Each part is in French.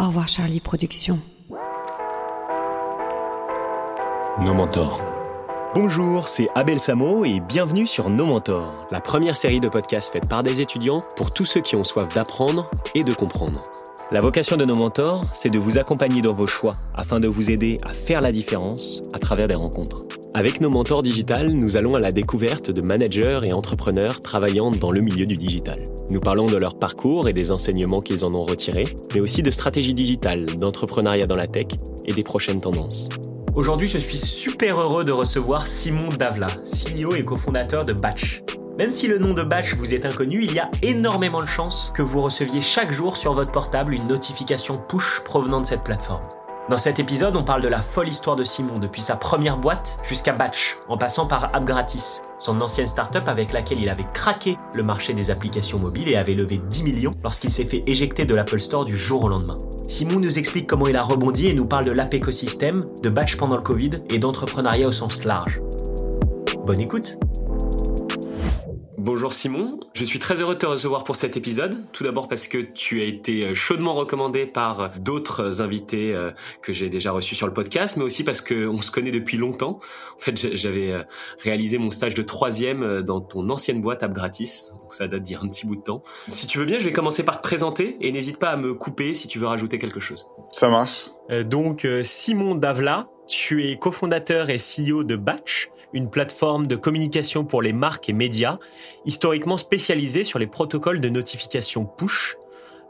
Au revoir Charlie Productions. Nos mentors. Bonjour, c'est Abel Samo et bienvenue sur Nos Mentors, la première série de podcasts faite par des étudiants pour tous ceux qui ont soif d'apprendre et de comprendre. La vocation de Nos Mentors, c'est de vous accompagner dans vos choix afin de vous aider à faire la différence à travers des rencontres. Avec Nos Mentors Digital, nous allons à la découverte de managers et entrepreneurs travaillant dans le milieu du digital. Nous parlons de leur parcours et des enseignements qu'ils en ont retirés, mais aussi de stratégie digitale, d'entrepreneuriat dans la tech et des prochaines tendances. Aujourd'hui, je suis super heureux de recevoir Simon Davla, CEO et cofondateur de Batch. Même si le nom de Batch vous est inconnu, il y a énormément de chances que vous receviez chaque jour sur votre portable une notification push provenant de cette plateforme. Dans cet épisode, on parle de la folle histoire de Simon depuis sa première boîte jusqu'à Batch, en passant par AppGratis, son ancienne startup avec laquelle il avait craqué le marché des applications mobiles et avait levé 10 millions lorsqu'il s'est fait éjecter de l'Apple Store du jour au lendemain. Simon nous explique comment il a rebondi et nous parle de l'app écosystème, de Batch pendant le Covid et d'entrepreneuriat au sens large. Bonne écoute Bonjour Simon, je suis très heureux de te recevoir pour cet épisode. Tout d'abord parce que tu as été euh, chaudement recommandé par d'autres invités euh, que j'ai déjà reçus sur le podcast, mais aussi parce que on se connaît depuis longtemps. En fait, j'avais euh, réalisé mon stage de troisième dans ton ancienne boîte App Gratis, donc ça date d'il y a un petit bout de temps. Si tu veux bien, je vais commencer par te présenter et n'hésite pas à me couper si tu veux rajouter quelque chose. Ça marche. donc Simon Davla, tu es cofondateur et CEO de Batch une plateforme de communication pour les marques et médias, historiquement spécialisée sur les protocoles de notification push,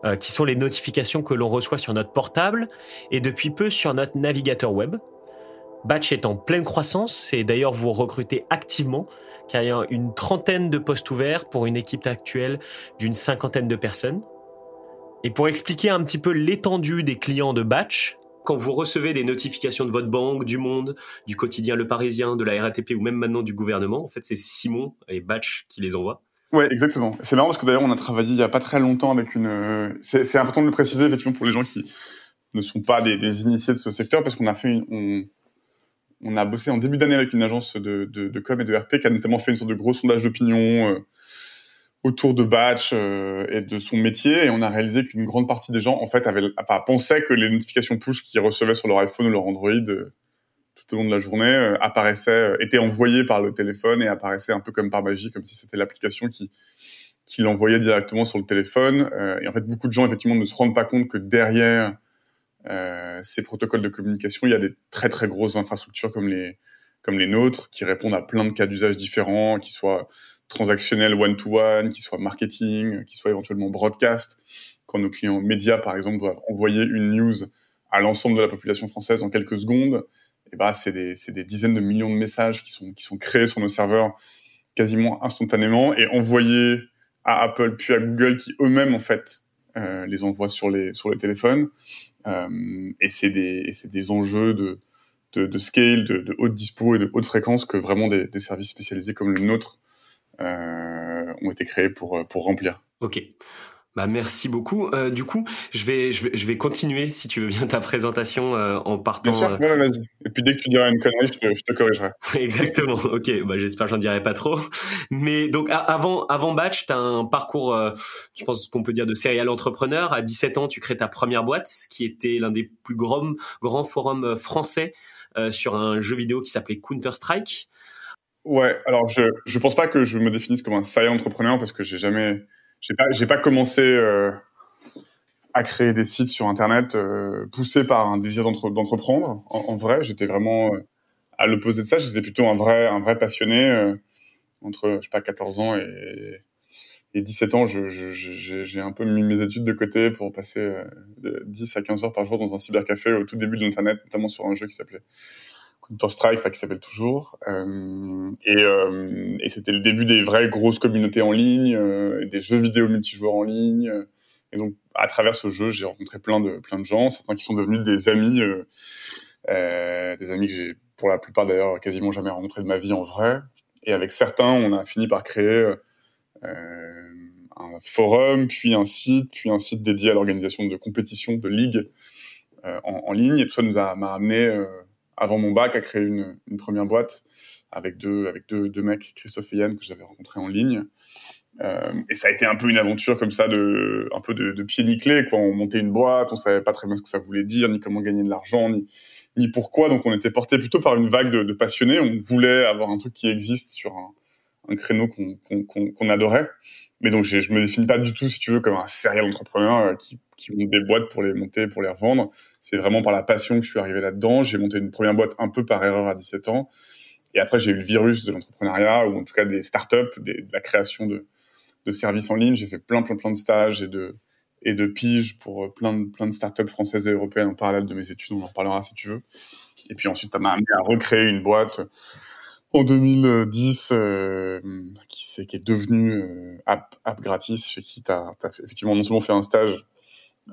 euh, qui sont les notifications que l'on reçoit sur notre portable et depuis peu sur notre navigateur web. Batch est en pleine croissance et d'ailleurs vous recrutez activement car il y a une trentaine de postes ouverts pour une équipe actuelle d'une cinquantaine de personnes. Et pour expliquer un petit peu l'étendue des clients de Batch, quand vous recevez des notifications de votre banque, du Monde, du quotidien Le Parisien, de la RATP ou même maintenant du gouvernement, en fait, c'est Simon et Batch qui les envoient. Ouais, exactement. C'est marrant parce que d'ailleurs, on a travaillé il y a pas très longtemps avec une. C'est important de le préciser effectivement pour les gens qui ne sont pas des, initiés de ce secteur parce qu'on a fait une, on, a bossé en début d'année avec une agence de, de, com et de RP qui a notamment fait une sorte de gros sondage d'opinion. Euh, autour de Batch euh, et de son métier et on a réalisé qu'une grande partie des gens en fait avaient pensaient que les notifications push qu'ils recevaient sur leur iPhone ou leur Android euh, tout au long de la journée euh, apparaissaient étaient envoyées par le téléphone et apparaissaient un peu comme par magie comme si c'était l'application qui qui l'envoyait directement sur le téléphone et en fait beaucoup de gens effectivement ne se rendent pas compte que derrière ces protocoles de communication il y a des très très grosses infrastructures comme les comme les nôtres qui répondent à plein de cas d'usage différents qui soient transactionnel one-to-one, qui soit marketing, qui soit éventuellement broadcast. Quand nos clients médias, par exemple, doivent envoyer une news à l'ensemble de la population française en quelques secondes, et bah, c'est des, des, dizaines de millions de messages qui sont, qui sont créés sur nos serveurs quasiment instantanément et envoyés à Apple puis à Google qui eux-mêmes, en fait, euh, les envoient sur les, sur les téléphones. Euh, et c'est des, des enjeux de, de, de scale, de, de, haute dispo et de haute fréquence que vraiment des, des services spécialisés comme le nôtre ont été créés pour, euh, pour remplir. Ok. Bah merci beaucoup. Euh, du coup, je vais, je vais je vais continuer si tu veux bien ta présentation euh, en partant. Bien sûr, ouais, vas-y. Et puis dès que tu diras une connerie, je te, je te corrigerai. Exactement. Ok. Bah j'espère que j'en dirai pas trop. Mais donc avant avant Batch, tu as un parcours, euh, je pense qu'on peut dire de serial entrepreneur. À 17 ans, tu crées ta première boîte, qui était l'un des plus grands grands forums français sur un jeu vidéo qui s'appelait Counter Strike. Ouais, alors je je pense pas que je me définisse comme un serial entrepreneur parce que j'ai jamais j'ai pas j'ai pas commencé euh, à créer des sites sur internet euh, poussé par un désir d'entreprendre en, vrai, j'étais vraiment euh, à l'opposé de ça, j'étais plutôt un vrai un vrai passionné euh, entre je sais pas 14 ans et et 17 ans, je, j'ai un peu mis mes études de côté pour passer de 10 à 15 heures par jour dans un cybercafé au tout début de l'internet, notamment sur un jeu qui s'appelait Counter Strike, qui s'appelle toujours. Euh, et, euh, et c'était le début des vraies grosses communautés en ligne, euh, des jeux vidéo multijoueurs en ligne. Et donc, à travers ce jeu, j'ai rencontré plein de plein de gens, certains qui sont devenus des amis, euh, des amis que j'ai pour la plupart d'ailleurs quasiment jamais rencontrés de ma vie en vrai. Et avec certains, on a fini par créer un forum, puis un site, puis un site dédié à l'organisation de compétitions, de ligues en, en, ligne. Et tout ça nous a m'a amené avant mon bac, à créer une, une première boîte avec deux, avec deux, deux mecs, Christophe et Yann, que j'avais rencontrés en ligne. Euh, et ça a été un peu une aventure comme ça, de, un peu de, de pied nickelé. Quoi. On montait une boîte, on savait pas très bien ce que ça voulait dire, ni comment gagner de l'argent, ni, ni pourquoi. Donc on était porté plutôt par une vague de, de, passionnés. On voulait avoir un truc qui existe sur un, un créneau qu'on adorait. Mais donc je me définis pas du tout, si tu veux, comme un serial entrepreneur euh, qui, monte des boîtes pour les monter, pour les revendre. C'est vraiment par la passion que je suis arrivé là-dedans. J'ai monté une première boîte un peu par erreur à 17 ans. Et après, j'ai eu le virus de l'entrepreneuriat, ou en tout cas des startups, de la création de, services en ligne. J'ai fait plein, plein, plein de stages et de, et piges pour euh, plein de, plein de startups françaises et européennes en parallèle de mes études. On en parlera si tu veux. Et puis ensuite, ça m'a amené à recréer une boîte en 2010 euh, qui, est, qui est devenue euh, app, app gratis chez qui tu as, effectivement non seulement fait un stage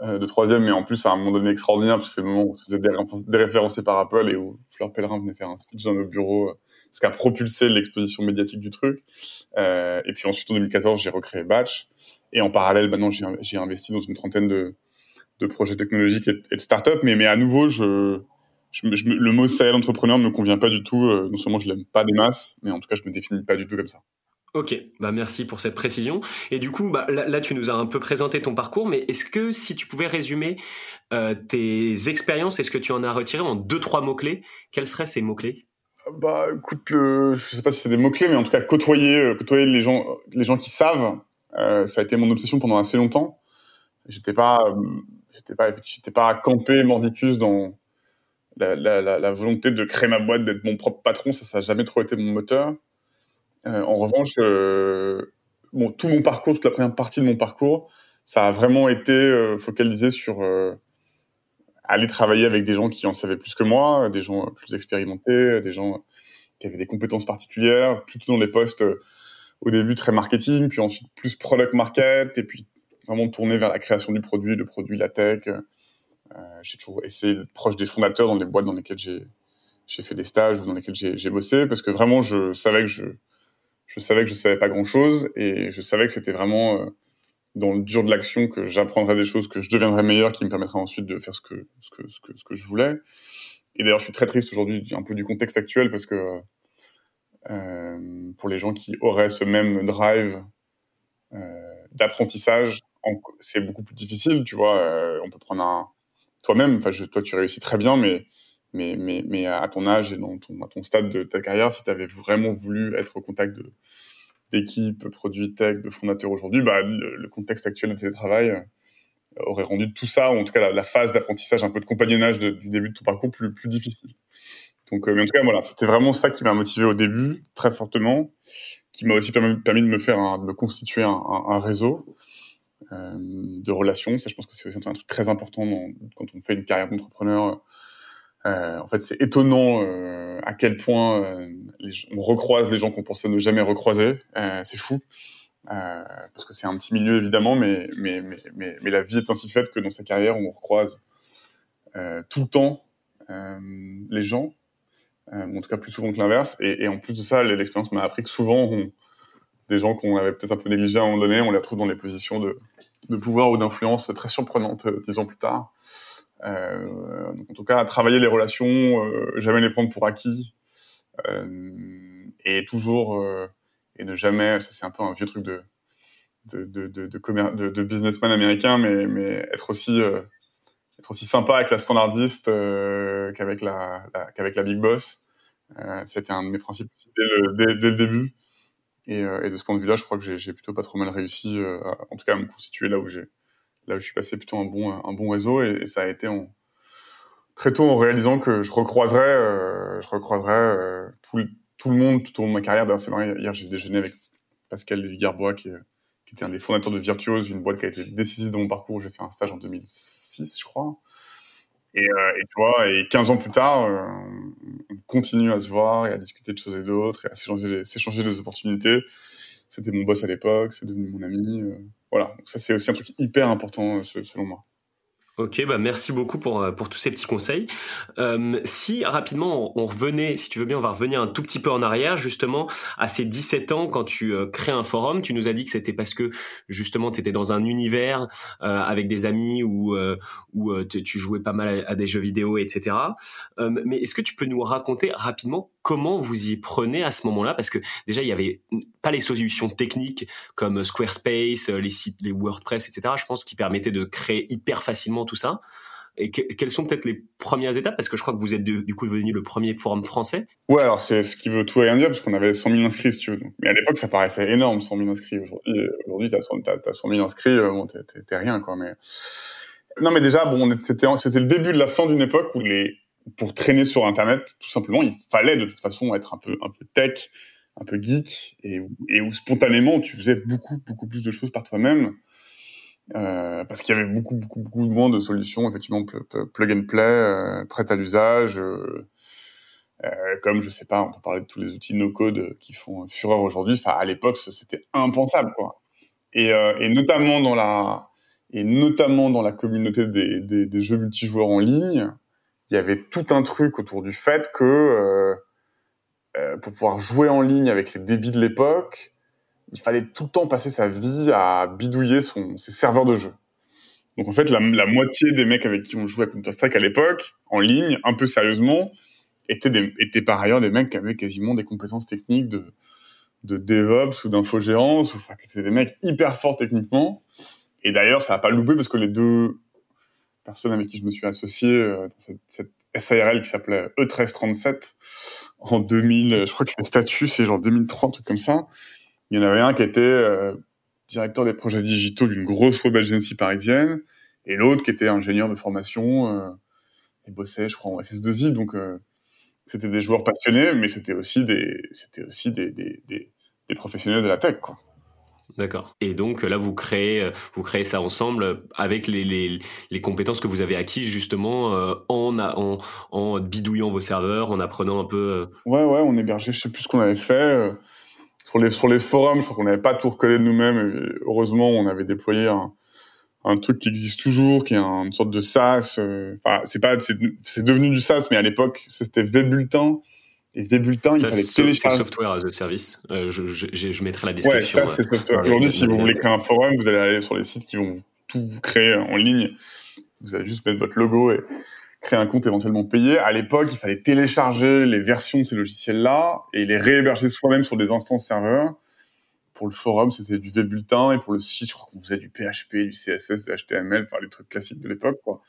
euh, de troisième, mais en plus à un moment donné extraordinaire, parce que c'est le moment où on faisait déréférencé par Apple et où Fleur Pellerin venait faire un speech dans nos bureaux, euh, ce qui a propulsé l'exposition médiatique du truc. Euh, et puis ensuite, en 2014, j'ai recréé Batch. Et en parallèle, maintenant, j'ai investi dans une trentaine de, de projets technologiques et, et de startups. Mais, mais à nouveau, je, je, je, le mot serial entrepreneur ne me convient pas du tout. Euh, non seulement je l'aime pas des masses, mais en tout cas, je me définis pas du tout comme ça. Ok, bah merci pour cette précision. Et du coup, bah, là, là, tu nous as un peu présenté ton parcours, mais est-ce que si tu pouvais résumer euh, tes expériences, est-ce que tu en as retiré en deux, trois mots-clés Quels seraient ces mots-clés? Bah écoute, je sais pas si c'est des mots-clés, mais en tout cas, côtoyer, euh, côtoyer les gens, les gens qui savent, ça a été mon obsession pendant assez longtemps. J'étais pas, j'étais pas, j'étais pas campé mordicus dans la, volonté de créer ma boîte, d'être mon propre patron. Ça, ça a jamais trop été mon moteur. Euh, en revanche, euh, tout mon parcours, toute la première partie de mon parcours, ça a vraiment été euh, focalisé sur aller travailler avec des gens qui en savaient plus que moi, des gens plus expérimentés, des gens qui avaient des compétences particulières, plutôt dans des postes au début très marketing, puis ensuite plus product market, et puis vraiment tourné vers la création du produit, le produit, la tech. Euh, j'ai toujours essayé d'être proche des fondateurs dans des boîtes dans lesquelles j'ai fait des stages ou dans lesquelles j'ai bossé, parce que vraiment je savais que je je savais que je savais pas grand chose et je savais que c'était vraiment euh, dans le dur de l'action que j'apprendrais des choses, que je deviendrais meilleur, qui me permettraient ensuite de faire ce que ce que ce que, ce que je voulais. Et d'ailleurs, je suis très triste aujourd'hui un peu du contexte actuel parce que euh, pour les gens qui auraient ce même drive d'apprentissage, c'est beaucoup plus difficile, tu vois. On peut prendre un toi-même, enfin, toi, tu réussis très bien, mais mais, mais, mais à ton âge et dans ton, à ton stade de ta carrière, si tu avais vraiment voulu être au contact d'équipes, produits tech, de fondateurs aujourd'hui, bah, le, contexte actuel de télétravail euh, aurait rendu tout ça, ou en tout cas la, phase d'apprentissage, un peu de compagnonnage du début de ton parcours plus, plus difficile. Donc, euh, mais en tout cas, voilà, c'était vraiment ça qui m'a motivé au début, très fortement, qui m'a aussi permis, de me faire, de constituer un, réseau de relations. Ça, je pense que c'est aussi un truc très important quand on fait une carrière d'entrepreneur euh, en fait, c'est étonnant euh, à quel point euh, on recroise les gens qu'on pensait ne jamais recroiser. Euh, c'est fou. Euh, parce que c'est un petit milieu évidemment, mais, mais, mais, mais, mais la vie est ainsi faite que dans sa carrière, on recroise tout le temps les gens, en tout cas plus souvent que l'inverse. Et, et, en plus de ça, l'expérience m'a appris que souvent, on, des gens qu'on avait peut-être un peu négligés à un moment donné, on les retrouve dans des positions de, pouvoir ou d'influence très surprenantes dix ans plus tard. Euh, en tout cas, travailler les relations, euh, jamais les prendre pour acquis, euh, et toujours et ne jamais, ça c'est un peu un vieux truc de de businessman américain, mais être aussi être aussi sympa avec la standardiste euh, qu'avec la, qu'avec la big boss. Euh, C'était un de mes principes dès le début. Et, euh, et, de ce point de vue-là, je crois que j'ai plutôt pas trop mal réussi, euh, en tout cas à me constituer là où j'ai là où je suis passé plutôt un bon un bon réseau et, ça a été très tôt en réalisant que je recroiserais euh, je recroiserais tout, tout, le monde tout au long de ma carrière. D'ailleurs, c'est marrant, hier j'ai déjeuné avec Pascal Lévy-Garbois qui, qui, était un des fondateurs de Virtuose, une boîte qui a été décisive dans mon parcours. J'ai fait un stage en 2006, je crois. Et, euh, et, tu vois, et 15 ans plus tard, euh, on continue à se voir et à discuter de choses et d'autres et à s'échanger des opportunités. C'était mon boss à l'époque, c'est devenu mon ami. Euh, voilà, Donc ça c'est aussi un truc hyper important selon moi. Ok, bah merci beaucoup pour euh, pour tous ces petits conseils. Euh, si rapidement on, revenait, si tu veux bien, on va revenir un tout petit peu en arrière, justement à ces 17 ans quand tu euh, crées un forum. Tu nous as dit que c'était parce que justement tu étais dans un univers euh, avec des amis où euh, où tu jouais pas mal à, à, des jeux vidéo, etc. mais est-ce que tu peux nous raconter rapidement comment vous y prenez à ce moment-là? Parce que déjà, il y avait pas les solutions techniques comme Squarespace, les sites, les WordPress, etc. Je pense qui permettaient de créer hyper facilement tout ça. Et quelles sont peut-être les premières étapes? Parce que je crois que vous êtes du coup devenu le premier forum français. Ouais, alors c'est ce qui veut tout et rien dire, parce qu'on avait 100 000 inscrits, si tu veux. Mais à l'époque, ça paraissait énorme, 100 000 inscrits. Aujourd'hui, aujourd'hui t'as 100, 100 000 inscrits, euh, t'es rien, quoi. Mais non, mais déjà, bon, c'était le début de la fin d'une époque où les pour traîner sur Internet, tout simplement, il fallait de toute façon être un peu un peu tech, un peu geek, et, et où spontanément tu faisais beaucoup beaucoup plus de choses par toi-même euh, parce qu'il y avait beaucoup, beaucoup, beaucoup moins de solutions, effectivement, plug and play, euh, prêtes à l'usage, euh, euh, comme, je sais pas, on peut parler de tous les outils no-code qui font fureur aujourd'hui. Enfin, à l'époque, c'était impensable, quoi. Et, euh, et, notamment dans la, et notamment dans la communauté des, des, des, jeux multijoueurs en ligne, il y avait tout un truc autour du fait que pour pouvoir jouer en ligne avec les débits de l'époque, il fallait tout le temps passer sa vie à bidouiller son, ses serveurs de jeu. Donc en fait, la, moitié des mecs avec qui on jouait à Counter-Strike à l'époque, en ligne, un peu sérieusement, étaient, étaient par ailleurs des mecs qui avaient quasiment des compétences techniques de, de DevOps ou d'infogérance, enfin, qui étaient des mecs hyper forts techniquement. Et d'ailleurs, ça n'a pas loupé parce que les deux personnes avec qui je me suis associé euh, dans cette, SARL qui s'appelait E1337 en 2000, je crois que le statut c'est genre 2003, un truc comme ça, il y en avait un qui était euh, directeur des projets digitaux d'une grosse web agency parisienne, et l'autre qui était ingénieur de formation euh, et bossait, je crois, en SS2I. Donc, c'était des joueurs passionnés, mais c'était aussi des, c'était aussi des, des, professionnels de la tech, quoi. D'accord. Et donc là, vous créez, vous créez ça ensemble avec les, les, les compétences que vous avez acquises justement en, en, en bidouillant vos serveurs, en apprenant un peu. Ouais, ouais, on hébergeait, je sais plus ce qu'on avait fait sur les sur les forums, je crois qu'on n'avait pas tout recodé de nous-mêmes. Heureusement, on avait déployé un, un truc qui existe toujours, qui est une sorte de SaaS. Euh, enfin, c'est pas c'est devenu du SaaS, mais à l'époque, c'était Vbulletin. Et Vbulletin, il fallait télécharger. C'est software as a service. Euh, je, je, je, mettrai la description. Ouais, ça, c'est software. Aujourd'hui, si vous voulez créer un forum, vous allez aller sur les sites qui vont tout vous créer en ligne. Vous allez juste mettre votre logo et créer un compte éventuellement payé. À l'époque, il fallait télécharger les versions de ces logiciels-là et les réhéberger soi-même sur des instances serveurs. Pour le forum, c'était du Vbulletin et pour le site, je crois qu'on faisait du PHP, du CSS, du HTML, enfin les trucs classiques de l'époque, quoi.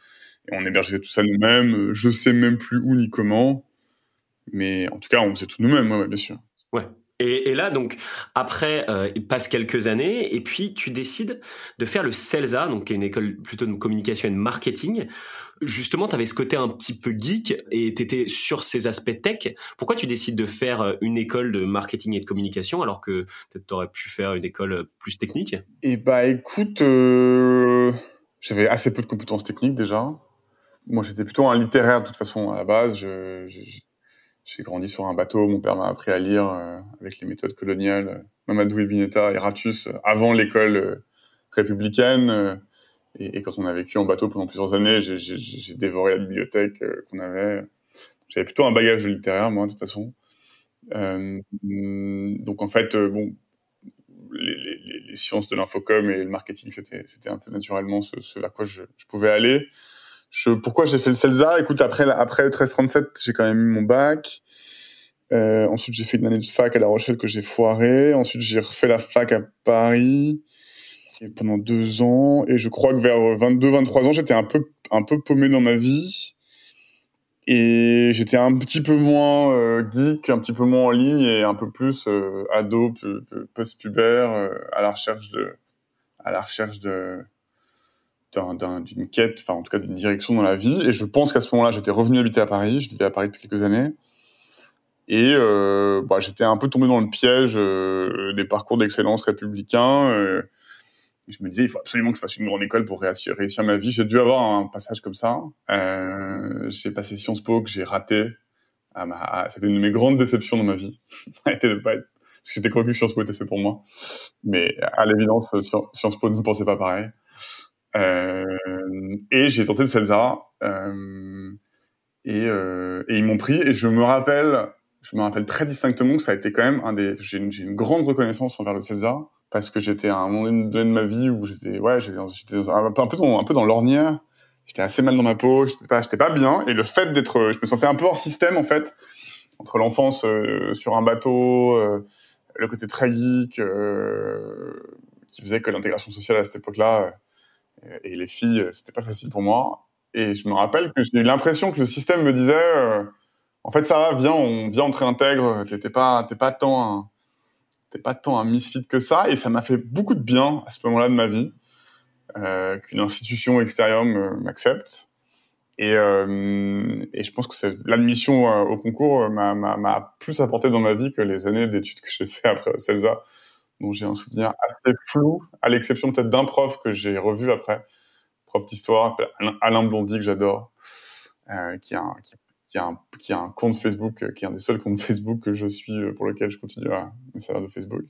Et on hébergeait tout ça nous-mêmes. Je sais même plus où ni comment, mais en tout cas, on faisait tout nous-mêmes, ouais, bien sûr. Ouais. Et, et, là, donc, après, euh, il passe quelques années, et puis tu décides de faire le CELSA, donc qui est une école plutôt de communication et de marketing. Justement, tu avais ce côté un petit peu geek, et tu étais sur ces aspects tech. Pourquoi tu décides de faire euh, une école de marketing et de communication, alors que peut-être tu aurais pu faire une école plus technique? Eh bah, écoute, euh, j'avais assez peu de compétences techniques déjà. Moi, j'étais plutôt un littéraire de toute façon à la base. je, je j'ai grandi sur un bateau. Mon père m'a appris à lire euh, avec les méthodes coloniales, euh, Mamadou Ibineta, Eratus, euh, avant l'école républicaine. Et, et, quand on a vécu en bateau pendant plusieurs années, j'ai dévoré la bibliothèque qu'on avait. J'avais plutôt un bagage littéraire, moi, de toute façon. Euh, donc en fait, bon, les, les, les sciences de l'infocom et le marketing, c'était un peu naturellement ce, ce vers quoi je, je pouvais aller. Je, pourquoi j'ai fait le CELSA? Écoute, après, après 1337, j'ai quand même eu mon bac. Euh, ensuite, j'ai fait une année de fac à La Rochelle que j'ai foiré. Ensuite, j'ai refait la fac à Paris et pendant deux ans. Et je crois que vers 22-23 ans, j'étais un peu, un peu paumé dans ma vie. Et j'étais un petit peu moins euh, geek, un petit peu moins en ligne et un peu plus euh, ado, post-pubère, euh, à la recherche de, à la recherche de, d'une quête, enfin en tout cas d'une direction dans la vie. Et je pense qu'à ce moment-là, j'étais revenu habiter à Paris. Je vivais à Paris depuis quelques années. Et euh, bah, j'étais un peu tombé dans le piège euh, des parcours d'excellence républicains. Euh, je me disais, il faut absolument que je fasse une grande école pour réussir, ma vie. J'ai dû avoir un passage comme ça. Euh, j'ai passé Sciences Po que j'ai raté. À ma... C'était une de mes grandes déceptions dans ma vie. de pas être... Parce que j'étais convaincu que Sciences Po était fait pour moi. Mais à l'évidence, Sciences Po ne pensait pas pareil. Euh, et j'ai tenté le CELSA. Euh, et, euh, et, ils m'ont pris. Et je me rappelle, je me rappelle très distinctement que ça a été quand même un des. J'ai une, une, grande reconnaissance envers le CELSA parce que j'étais à un moment donné de ma vie où j'étais, ouais, j'étais un, un, peu dans, un peu dans l'ornière. J'étais assez mal dans ma peau. J'étais pas, j'étais pas bien. Et le fait d'être, je me sentais un peu hors système en fait. entre l'enfance sur un bateau, le côté très geek, qui faisait que l'intégration sociale à cette époque-là et les filles, c'était pas facile pour moi. Et je me rappelle que j'ai eu l'impression que le système me disait, en fait, ça va, viens, on vient, on te réintègre. T'es pas, t'es pas tant un, t'es pas tant un misfit que ça. Et ça m'a fait beaucoup de bien à ce moment-là de ma vie euh, qu'une institution extérieure m'accepte. Et, euh, et je pense que l'admission euh, au concours m'a plus apporté dans ma vie que les années d'études que j'ai fait après CELSA, dont j'ai un souvenir assez flou, à l'exception peut-être d'un prof que j'ai revu après, prof d'histoire, Alain Blondy, que j'adore, euh, qui, a un, qui, a un, compte Facebook, euh, qui est un des seuls comptes Facebook que je suis, euh, pour lequel je continue à me servir de Facebook.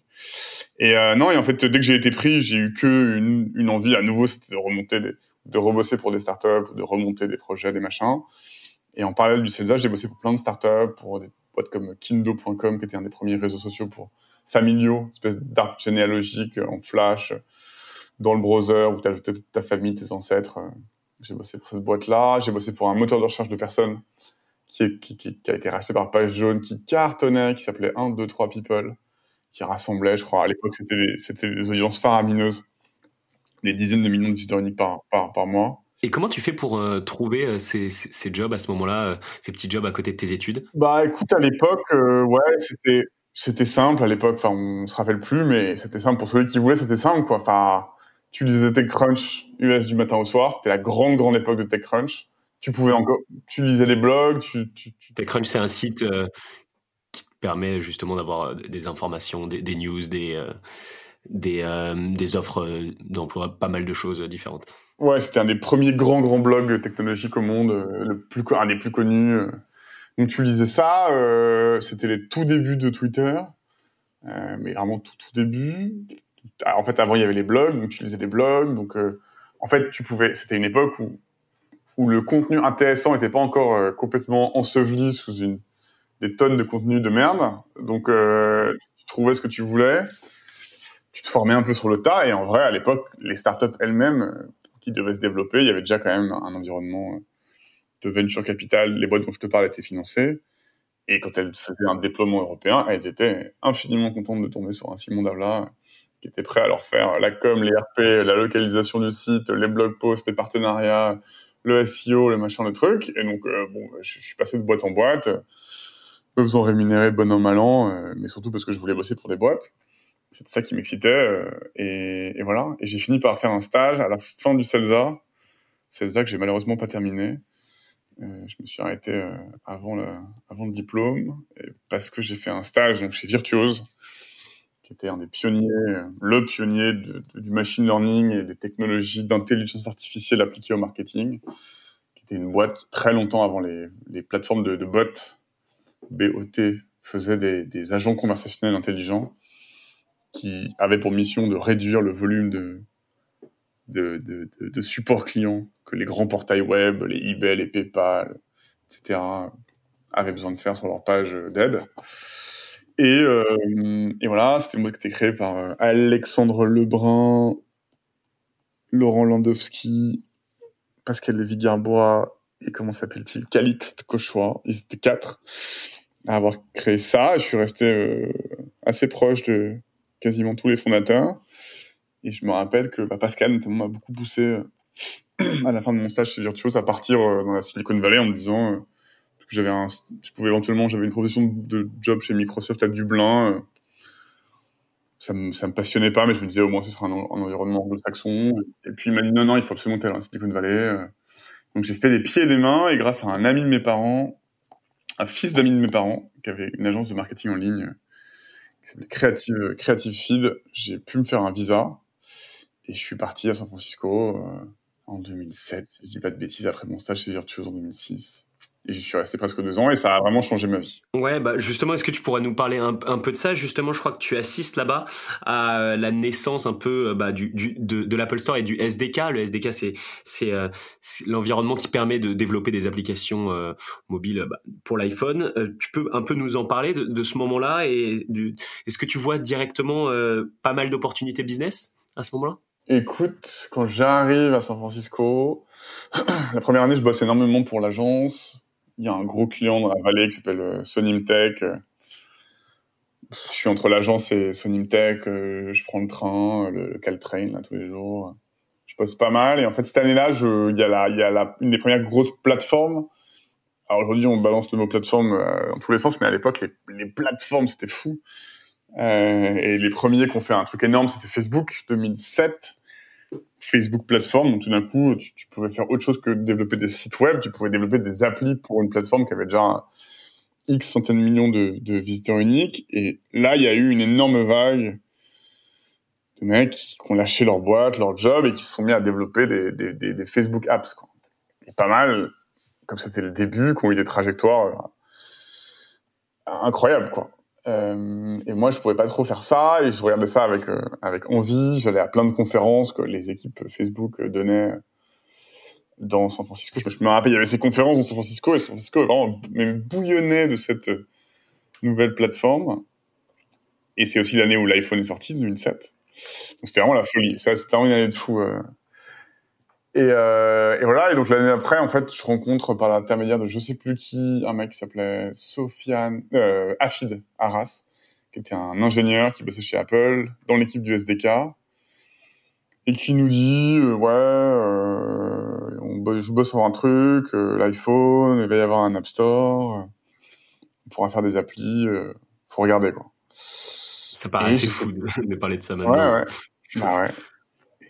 Et non, et en fait, dès que j'ai été pris, j'ai eu que une, envie à nouveau, c'était de remonter, de rebosser pour des startups, de remonter des projets, des machins. Et en parallèle du CELSA, j'ai bossé pour plein de startups, pour des boîtes comme Kindo.com, qui était un des premiers réseaux sociaux pour familiaux, espèce d'arbre généalogique en flash, dans le browser, où tu ajoutais toute ta famille, tes ancêtres. J'ai bossé pour cette boîte-là. J'ai bossé pour un moteur de recherche de personnes qui, qui, qui, a été racheté par Page Jaune, qui cartonnait, qui s'appelait 1, 2, 3 People, qui rassemblait, je crois, à l'époque, c'était des, audiences faramineuses, des dizaines de millions de visiteurs uniques par, par, par mois. Et comment tu fais pour euh, trouver euh, ces, ces, jobs à ce moment-là, euh, ces petits jobs à côté de tes études? Bah écoute, à l'époque, ouais, c'était c'était simple à l'époque. Enfin, on se rappelle plus, mais c'était simple pour celui qui voulait, c'était simple quoi. Enfin, tu lisais TechCrunch US du matin au soir. C'était la grande grande époque de TechCrunch tu pouvais encore, tu lisais les blogs, tu, tu, TechCrunch, c'est un site euh, qui te permet justement d'avoir euh, des informations, des, des news, des, euh, des, des offres d'emploi, pas mal de choses différentes. Ouais, c'était un des premiers grands, grands blogs technologiques au monde, le plus, un des plus connus. Donc tu lisais ça, c'était les tout débuts de Twitter, mais vraiment tout, tout début. En fait, avant, il y avait les blogs, donc tu lisais des blogs. Donc, en fait, tu pouvais, c'était une époque où où le contenu intéressant n'était pas encore euh, complètement enseveli sous une des tonnes de contenu de merde. Donc, euh, tu trouvais ce que tu voulais, tu te formais un peu sur le tas. Et en vrai, à l'époque, les startups elles-mêmes euh, qui devaient se développer, il y avait déjà quand même un environnement euh, de venture capital. Les boîtes dont je te parle étaient financées. Et quand elles faisaient un déploiement européen, elles étaient infiniment contentes de tomber sur un Simon Davla qui était prêt à leur faire la com, les RP, la localisation du site, les blog posts, les partenariats, le SEO, le machin, le truc. Et donc, euh, bon, je, suis passé de boîte en boîte, me faisant rémunérer bon an, mal an, euh, mais surtout parce que je voulais bosser pour des boîtes. C'était ça qui m'excitait. Euh, et, et, voilà. Et j'ai fini par faire un stage à la fin du CELSA. CELSA que j'ai malheureusement pas terminé. Je me suis arrêté avant, le, avant le diplôme parce que j'ai fait un stage donc, chez Virtuose qui était un des pionniers, le pionnier du machine learning et des technologies d'intelligence artificielle appliquées au marketing, qui était une boîte très longtemps avant les, plateformes de, bots, BOT, faisait des, des, agents conversationnels intelligents qui avaient pour mission de réduire le volume de, de, de, de support client que les grands portails web, les eBay, les PayPal, etc., avaient besoin de faire sur leur page d'aide. Et, euh, et voilà, c'était boîte qui était créée par euh, Alexandre Lebrun, Laurent Landowski, Pascal Lévy-Garbois et comment s'appelle-t-il? Calixte Cauchois. Ils étaient quatre à avoir créé ça. Je suis resté euh, assez proche de quasiment tous les fondateurs. Et je me rappelle que bah, Pascal notamment m'a beaucoup poussé euh, à la fin de mon stage chez Virtuos à partir euh, dans la Silicon Valley en me disant j'avais un, je pouvais éventuellement, j'avais une profession de job chez Microsoft à Dublin. Euh, ça me, ça me passionnait pas, mais je me disais au moins ce sera un, environnement anglo-saxon. Et puis il m'a dit non, non, il faut absolument aller à Silicon Valley. Euh. Donc j'ai fait des pieds et des mains, et grâce à un ami de mes parents, un fils d'ami de mes parents, qui avait une agence de marketing en ligne, euh, qui s'appelait Creative, Creative Feed, j'ai pu me faire un visa. Et je suis parti à San Francisco en 2007, si je dis pas de bêtises, après mon stage chez Virtuose en 2006. Et j'y suis resté presque deux ans et ça a vraiment changé ma vie. Ouais, bah justement, est-ce que tu pourrais nous parler un, peu de ça? Justement, je crois que tu assistes là-bas à la naissance un peu euh, bah, du, du, de, l'Apple Store et du SDK. Le SDK, c'est c'est euh, l'environnement qui permet de développer des applications euh, mobiles bah, pour l'iPhone. Euh, tu peux un peu nous en parler de, de ce moment-là et est-ce que tu vois directement pas mal d'opportunités business à ce moment-là? Écoute, quand j'arrive à San Francisco, la première année, je bosse énormément pour l'agence il y a un gros client dans la vallée qui s'appelle euh, Sonimtech. Je suis entre l'agence et Sonimtech. je prends le train, le, Caltrain là, tous les jours. Je bosse pas mal. Et en fait, cette année-là, il y a, la, y a la, une des premières grosses plateformes. Alors aujourd'hui, on balance le mot plateforme dans tous les sens, mais à l'époque, les, les plateformes, c'était fou. Euh, et les premiers qui ont fait un truc énorme, c'était Facebook, 2007. Facebook plateforme, donc tout d'un coup, tu, pouvais faire autre chose que développer des sites web, tu pouvais développer des applis pour une plateforme qui avait déjà X centaines de millions de, visiteurs uniques. Et là, il y a eu une énorme vague de mecs qui, ont lâché leur boîte, leur job et qui se sont mis à développer des Facebook apps. Quoi. Et pas mal, comme c'était le début, qui ont eu des trajectoires euh, incroyables, quoi. Euh, et moi, je pouvais pas trop faire ça, et je regardais ça avec euh, avec envie. J'allais à plein de conférences que les équipes Facebook donnaient dans San Francisco. Je me rappelle, il y avait ces conférences dans San Francisco, et San Francisco vraiment bouillonnait de cette nouvelle plateforme. Et c'est aussi l'année où l'iPhone est sorti, 2007. Donc c'était vraiment la folie. Ça, c'était vraiment une année de fou. Euh. Et, euh, et, voilà. Et donc l'année après, en fait, je rencontre par l'intermédiaire de je sais plus qui un mec qui s'appelait Sofiane euh, Afid Arras, qui était un ingénieur qui bossait chez Apple dans l'équipe du SDK et qui nous dit euh, ouais, on, je bosse sur un truc, l'iPhone, il va y avoir un App Store, on pourra faire des applis, faut regarder quoi. Ça paraît assez fou de, de, parler de ça maintenant. Ouais, ouais. Bah ouais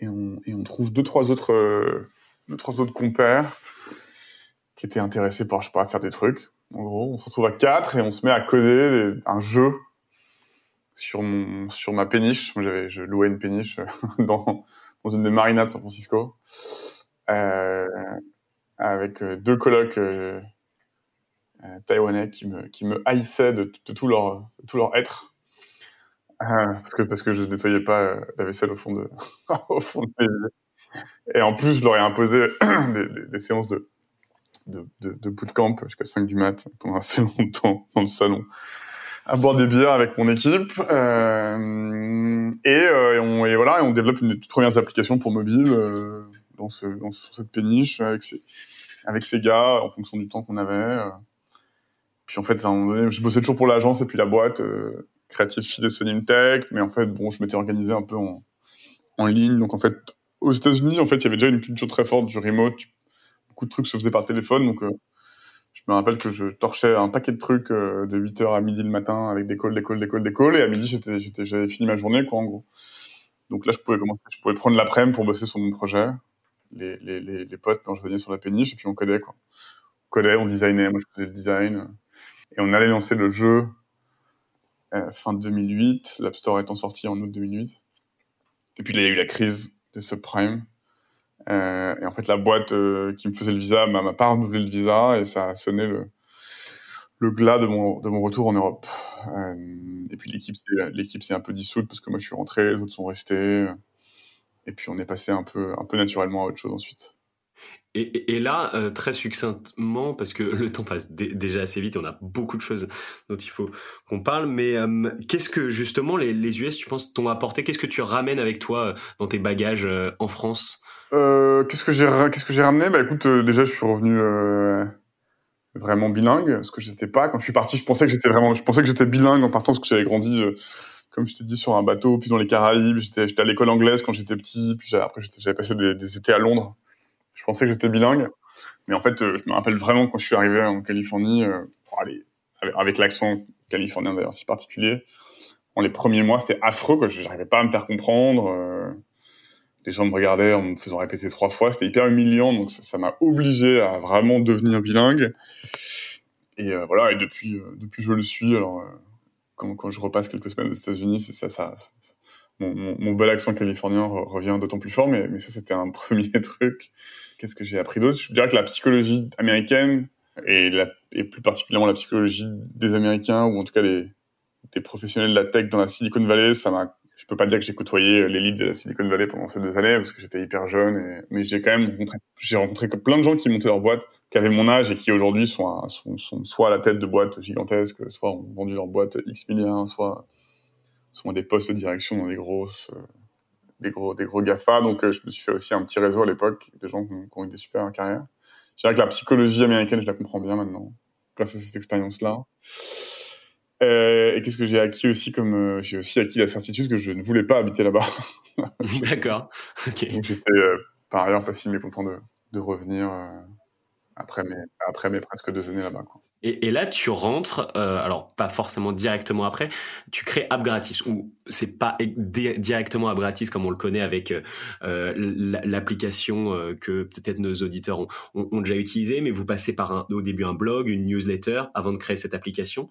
et on, et on trouve deux trois autres euh, deux trois autres compères qui étaient intéressés par je sais pas faire des trucs. En gros, on se retrouve à quatre et on se met à coder un jeu sur mon sur ma péniche. J'avais je louais une péniche dans dans une des marinas de San Francisco euh, avec euh, deux colocs euh, euh, taïwanais qui me qui me haïssaient de, de tout leur de tout leur être ah, parce que parce que je nettoyais pas euh, la vaisselle au fond de au fond de Et en plus, je leur ai imposé des, des, séances de de, de, de bootcamp jusqu'à 5 du mat pendant assez longtemps dans le salon à boire des bières avec mon équipe euh, et, euh, et, on, et voilà et on développe une des toutes premières applications pour mobile euh, dans ce dans sur cette péniche avec ces avec ces gars en fonction du temps qu'on avait euh. puis en fait à un moment donné je bossais toujours pour l'agence et puis la boîte euh, créatif fidé Sony Tech, mais en fait, bon, je m'étais organisé un peu en, en ligne. Donc, en fait, aux États-Unis, en fait, il y avait déjà une culture très forte du remote. Beaucoup de trucs se faisaient par téléphone. Donc, euh, je me rappelle que je torchais un paquet de trucs euh, de 8h à midi le matin avec des calls, des calls, des calls, des calls. Et à midi, j'étais, j'étais, j'avais fini ma journée, quoi, en gros. Donc là, je pouvais commencer, je pouvais prendre l'après-midi pour bosser sur mon projet. Les, les, les, les potes, quand je venais sur la péniche, et puis on codait, quoi. On codait, on designait, moi je faisais le design. Et on allait lancer le jeu euh, fin 2008, l'App Store étant sorti en août 2008. Et puis là, il y a eu la crise des subprimes. Euh, et en fait, la boîte euh, qui me faisait le visa m'a pas renouvelé le visa et ça a sonné le, le glas de mon, de mon retour en Europe. Euh, et puis l'équipe, l'équipe s'est un peu dissoute parce que moi je suis rentré, les autres sont restés. Et puis on est passé un peu, un peu naturellement à autre chose ensuite. Et, et, là, euh, très succinctement, parce que le temps passe déjà assez vite, on a beaucoup de choses dont il faut qu'on parle, mais euh, qu'est-ce que justement les, les, US, tu penses, t'ont apporté? Qu'est-ce que tu ramènes avec toi euh, dans tes bagages en France? Qu'est-ce que j'ai qu'est-ce que j'ai ramené? Bah écoute, déjà je suis revenu vraiment bilingue, ce que j'étais pas. Quand je suis parti, je pensais que j'étais vraiment, je pensais que j'étais bilingue en partant parce que j'avais grandi comme je t'ai dit, sur un bateau, puis dans les Caraïbes. J'étais, j'étais à l'école anglaise quand j'étais petit, puis après j'avais passé des, des, étés à Londres. Je pensais que j'étais bilingue, mais en fait, euh, je me rappelle vraiment quand je suis arrivé en Californie, euh, avec, l'accent californien d'ailleurs si particulier. En les premiers mois, c'était affreux, quoi. Je n'arrivais pas à me faire comprendre. Euh, les gens me regardaient en me faisant répéter trois fois. C'était hyper humiliant, donc ça m'a obligé à vraiment devenir bilingue. Et voilà. Et depuis, depuis je le suis. Alors, quand, quand je repasse quelques semaines aux États-Unis, c'est ça, ça, mon, bel accent californien revient d'autant plus fort. Mais ça, c'était un premier truc. Qu'est-ce que j'ai appris d'autre? Je dirais que la psychologie américaine et, la, et plus particulièrement la psychologie des Américains ou en tout cas des, des professionnels de la tech dans la Silicon Valley, ça m'a. Je peux pas dire que j'ai côtoyé l'élite de la Silicon Valley pendant ces deux années parce que j'étais hyper jeune, et, mais j'ai quand même rencontré, j'ai rencontré plein de gens qui montaient leur boîte, qui avaient mon âge et qui aujourd'hui sont, sont, sont, soit à la tête de boîtes gigantesques, soit ont vendu leur boîte X milliards, soit sont des postes de direction dans des grosses euh, des gros, des gros GAFA. Donc, euh, je me suis fait aussi un petit réseau à l'époque, des gens qui ont, eu des super carrières. Je dirais que la psychologie américaine, je la comprends bien maintenant, grâce à cette expérience-là. Euh, et qu'est-ce que j'ai acquis aussi comme euh, j'ai aussi acquis la certitude que je ne voulais pas habiter là-bas. D'accord. Ok. Donc j'étais euh, par ailleurs pas si mécontent de, de revenir euh, après mes après mes presque deux années là-bas. Quoi. Et, et là, tu rentres, euh, alors pas forcément directement après, tu crées App Gratis, ou c'est pas di- directement App Gratis comme on le connaît avec euh, l- l'application euh, que peut-être nos auditeurs ont, ont, ont déjà utilisé, mais vous passez par un, au début un blog, une newsletter avant de créer cette application.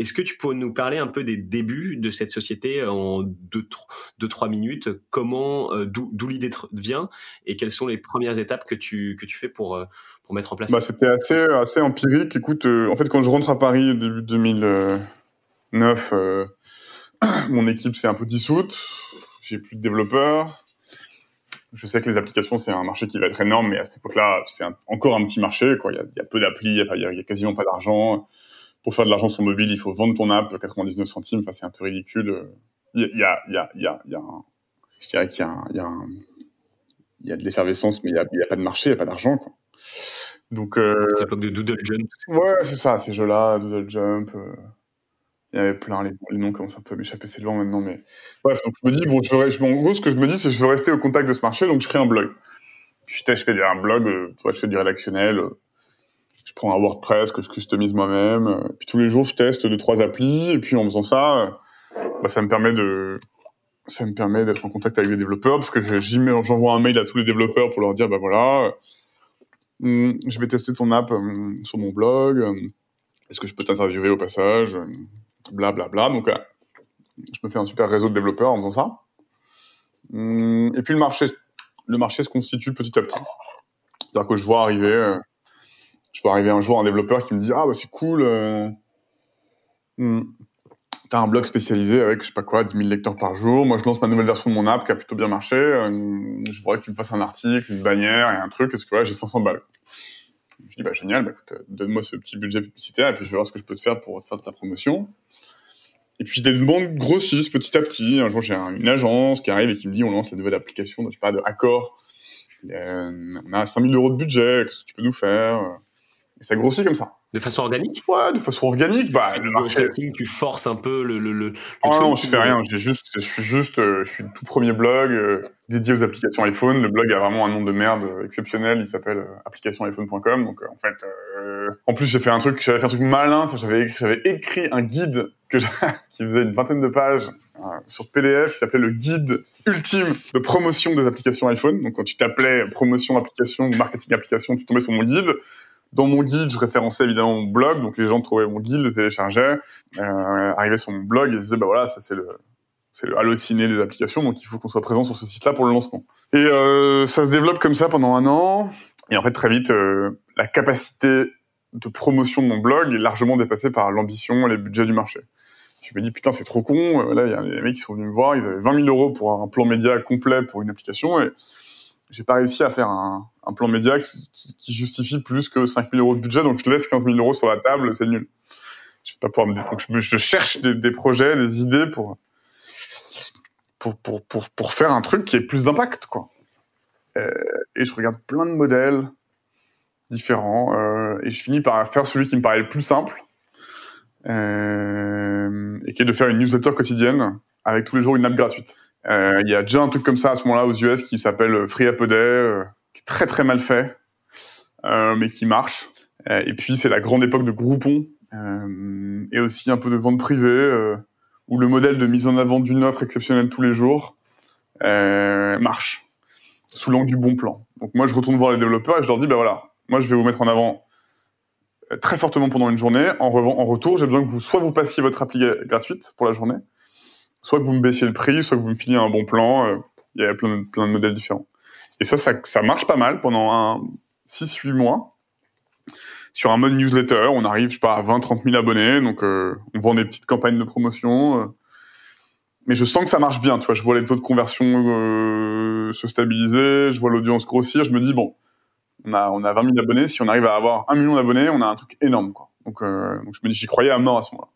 Est-ce que tu peux nous parler un peu des débuts de cette société en tro- deux trois minutes? Comment, euh, d'où l'idée vient? Et quelles sont les premières étapes que tu que tu fais pour euh, pour mettre en place? Bah, c'était assez, assez empirique. Écoute, euh, en fait, quand je rentre à Paris début 2009, euh, mon équipe s'est un peu dissoute. J'ai plus de développeurs. Je sais que les applications, c'est un marché qui va être énorme, mais à cette époque-là, c'est encore un petit marché. Il, y a, peu d'applis, il, il y a quasiment pas d'argent. Pour faire de l'argent sur mobile, il faut vendre ton app 99 centimes. Enfin, c'est un peu ridicule. Il y a, il y a, il y a, il y a, un- je dirais qu'il y a, il y a, un- il y a de l'effervescence, mais il y a, il y a pas de marché, il y a pas d'argent. Quoi. Donc, euh, C'est l'époque de Doodle Jump. Ouais, c'est ça, ces jeux-là, Doodle Jump. euh, Il y avait plein, les, les noms commencent un peu à m'échapper, c'est loin maintenant, mais bref, donc je me dis, bon, je veux, je, en gros, ce que je me dis, c'est que je veux rester au contact de ce marché, donc je crée un blog. Je, je fais un blog, euh, tu vois, je fais du rédactionnel, euh, je prends un WordPress que je customise moi-même, euh, puis tous les jours, je teste deux, trois applis, et puis en faisant ça, euh, bah, ça me permet de, ça me permet d'être en contact avec les développeurs, parce que j'envoie un mail à tous les développeurs pour leur dire, bah voilà, euh, hum, je vais tester ton app sur mon blog, est-ce que je peux t'interviewer au passage Bla bla bla. Donc, je me fais un super réseau de développeurs en faisant ça. Hum, Et puis le marché, le marché se constitue petit à petit. C'est-à-dire que je vois arriver, je vois arriver un jour un développeur qui me dit ah bah c'est cool, euh, hum, t'as un blog spécialisé avec je sais pas quoi 10 000 lecteurs par jour. Moi je lance ma nouvelle version de mon app qui a plutôt bien marché. euh, je voudrais que tu me fasses un article, une bannière et un truc. Est-ce que voilà, j'ai 500 balles. Je dis bah génial, bah, écoute, euh, donne-moi ce petit budget publicitaire et puis je vais voir ce que je peux te faire pour faire de ta promotion. Et puis des demandes grossissent petit à petit. Un jour j'ai un- une agence qui arrive et qui me dit on lance la nouvelle application, je sais pas, de Accor. Euh, on a 5000 euros de budget, qu'est-ce que tu peux nous faire? Ça grossit comme ça. De façon organique Ouais, de façon organique. Bah, le marché. marketing, tu forces un peu le, le, le, Ah non, je fais rien. J'ai juste, je suis juste, euh, je suis le tout premier blog euh, dédié aux applications iPhone. Le blog a vraiment un nom de merde euh, exceptionnel. Il s'appelle euh, application'iphone.com. Donc en fait, euh, en plus j'ai fait un truc, j'avais fait un truc malin. J'avais écrit, j'avais écrit un guide que qui faisait une vingtaine de pages sur PDF qui s'appelait le guide ultime de promotion des applications iPhone. Donc quand tu t'appelais promotion application ou marketing application, tu tombais sur mon guide. Dans mon guide, je référençais évidemment mon blog, donc les gens trouvaient mon guide, le téléchargeaient, euh, arrivaient sur mon blog et disaient bah voilà, ça c'est le c'est le halluciné des applications, donc il faut qu'on soit présent sur ce site-là pour le lancement. Et euh, ça se développe comme ça pendant un an, et en fait très vite, euh, la capacité de promotion de mon blog est largement dépassée par l'ambition et les budgets du marché. Je me dis putain c'est trop con, euh, là il y a des mecs qui sont venus me voir, ils avaient 20 000 euros pour un plan média complet pour une application, et j'ai pas réussi à faire un, un plan média qui, justifie plus que 5 000 euros de budget, donc je laisse 15 000 euros sur la table, c'est nul. Je vais pas pouvoir me donc je, cherche des, projets, des idées pour pour, pour, pour, faire un truc qui ait plus d'impact, quoi. Euh, et je regarde plein de modèles différents, euh, et je finis par faire celui qui me paraît le plus simple, euh, et qui est de faire une newsletter quotidienne avec tous les jours une app gratuite. Il y a déjà un truc comme ça à ce moment-là aux US qui s'appelle Free App a Day, très très mal fait, euh, mais qui marche. Euh, et puis c'est la grande époque de Groupon, euh, et aussi un peu de vente privée, où le modèle de mise en avant d'une offre exceptionnelle tous les jours marche sous l'angle du bon plan. Donc moi je retourne voir les développeurs et je leur dis ben voilà, moi je vais vous mettre en avant très fortement pendant une journée. En, en retour, j'ai besoin que vous soit vous passiez votre appli gratuite pour la journée, soit que vous me baissiez le prix, soit que vous me filiez un bon plan. Il y a plein plein de modèles différents. Et ça, ça, ça marche pas mal pendant un 6-8 mois. Sur un mode newsletter, on arrive, je sais pas, à 20-30 000 abonnés, donc euh, on vend des petites campagnes de promotion. euh. mais je sens que ça marche bien, tu vois, je vois les taux de conversion euh, se stabiliser, je vois l'audience grossir, je me dis, bon, on a, on a 20 000 abonnés, si on arrive à avoir un million d'abonnés, on a un truc énorme, quoi. Donc, euh, donc je me dis, j'y croyais à mort à ce moment-là.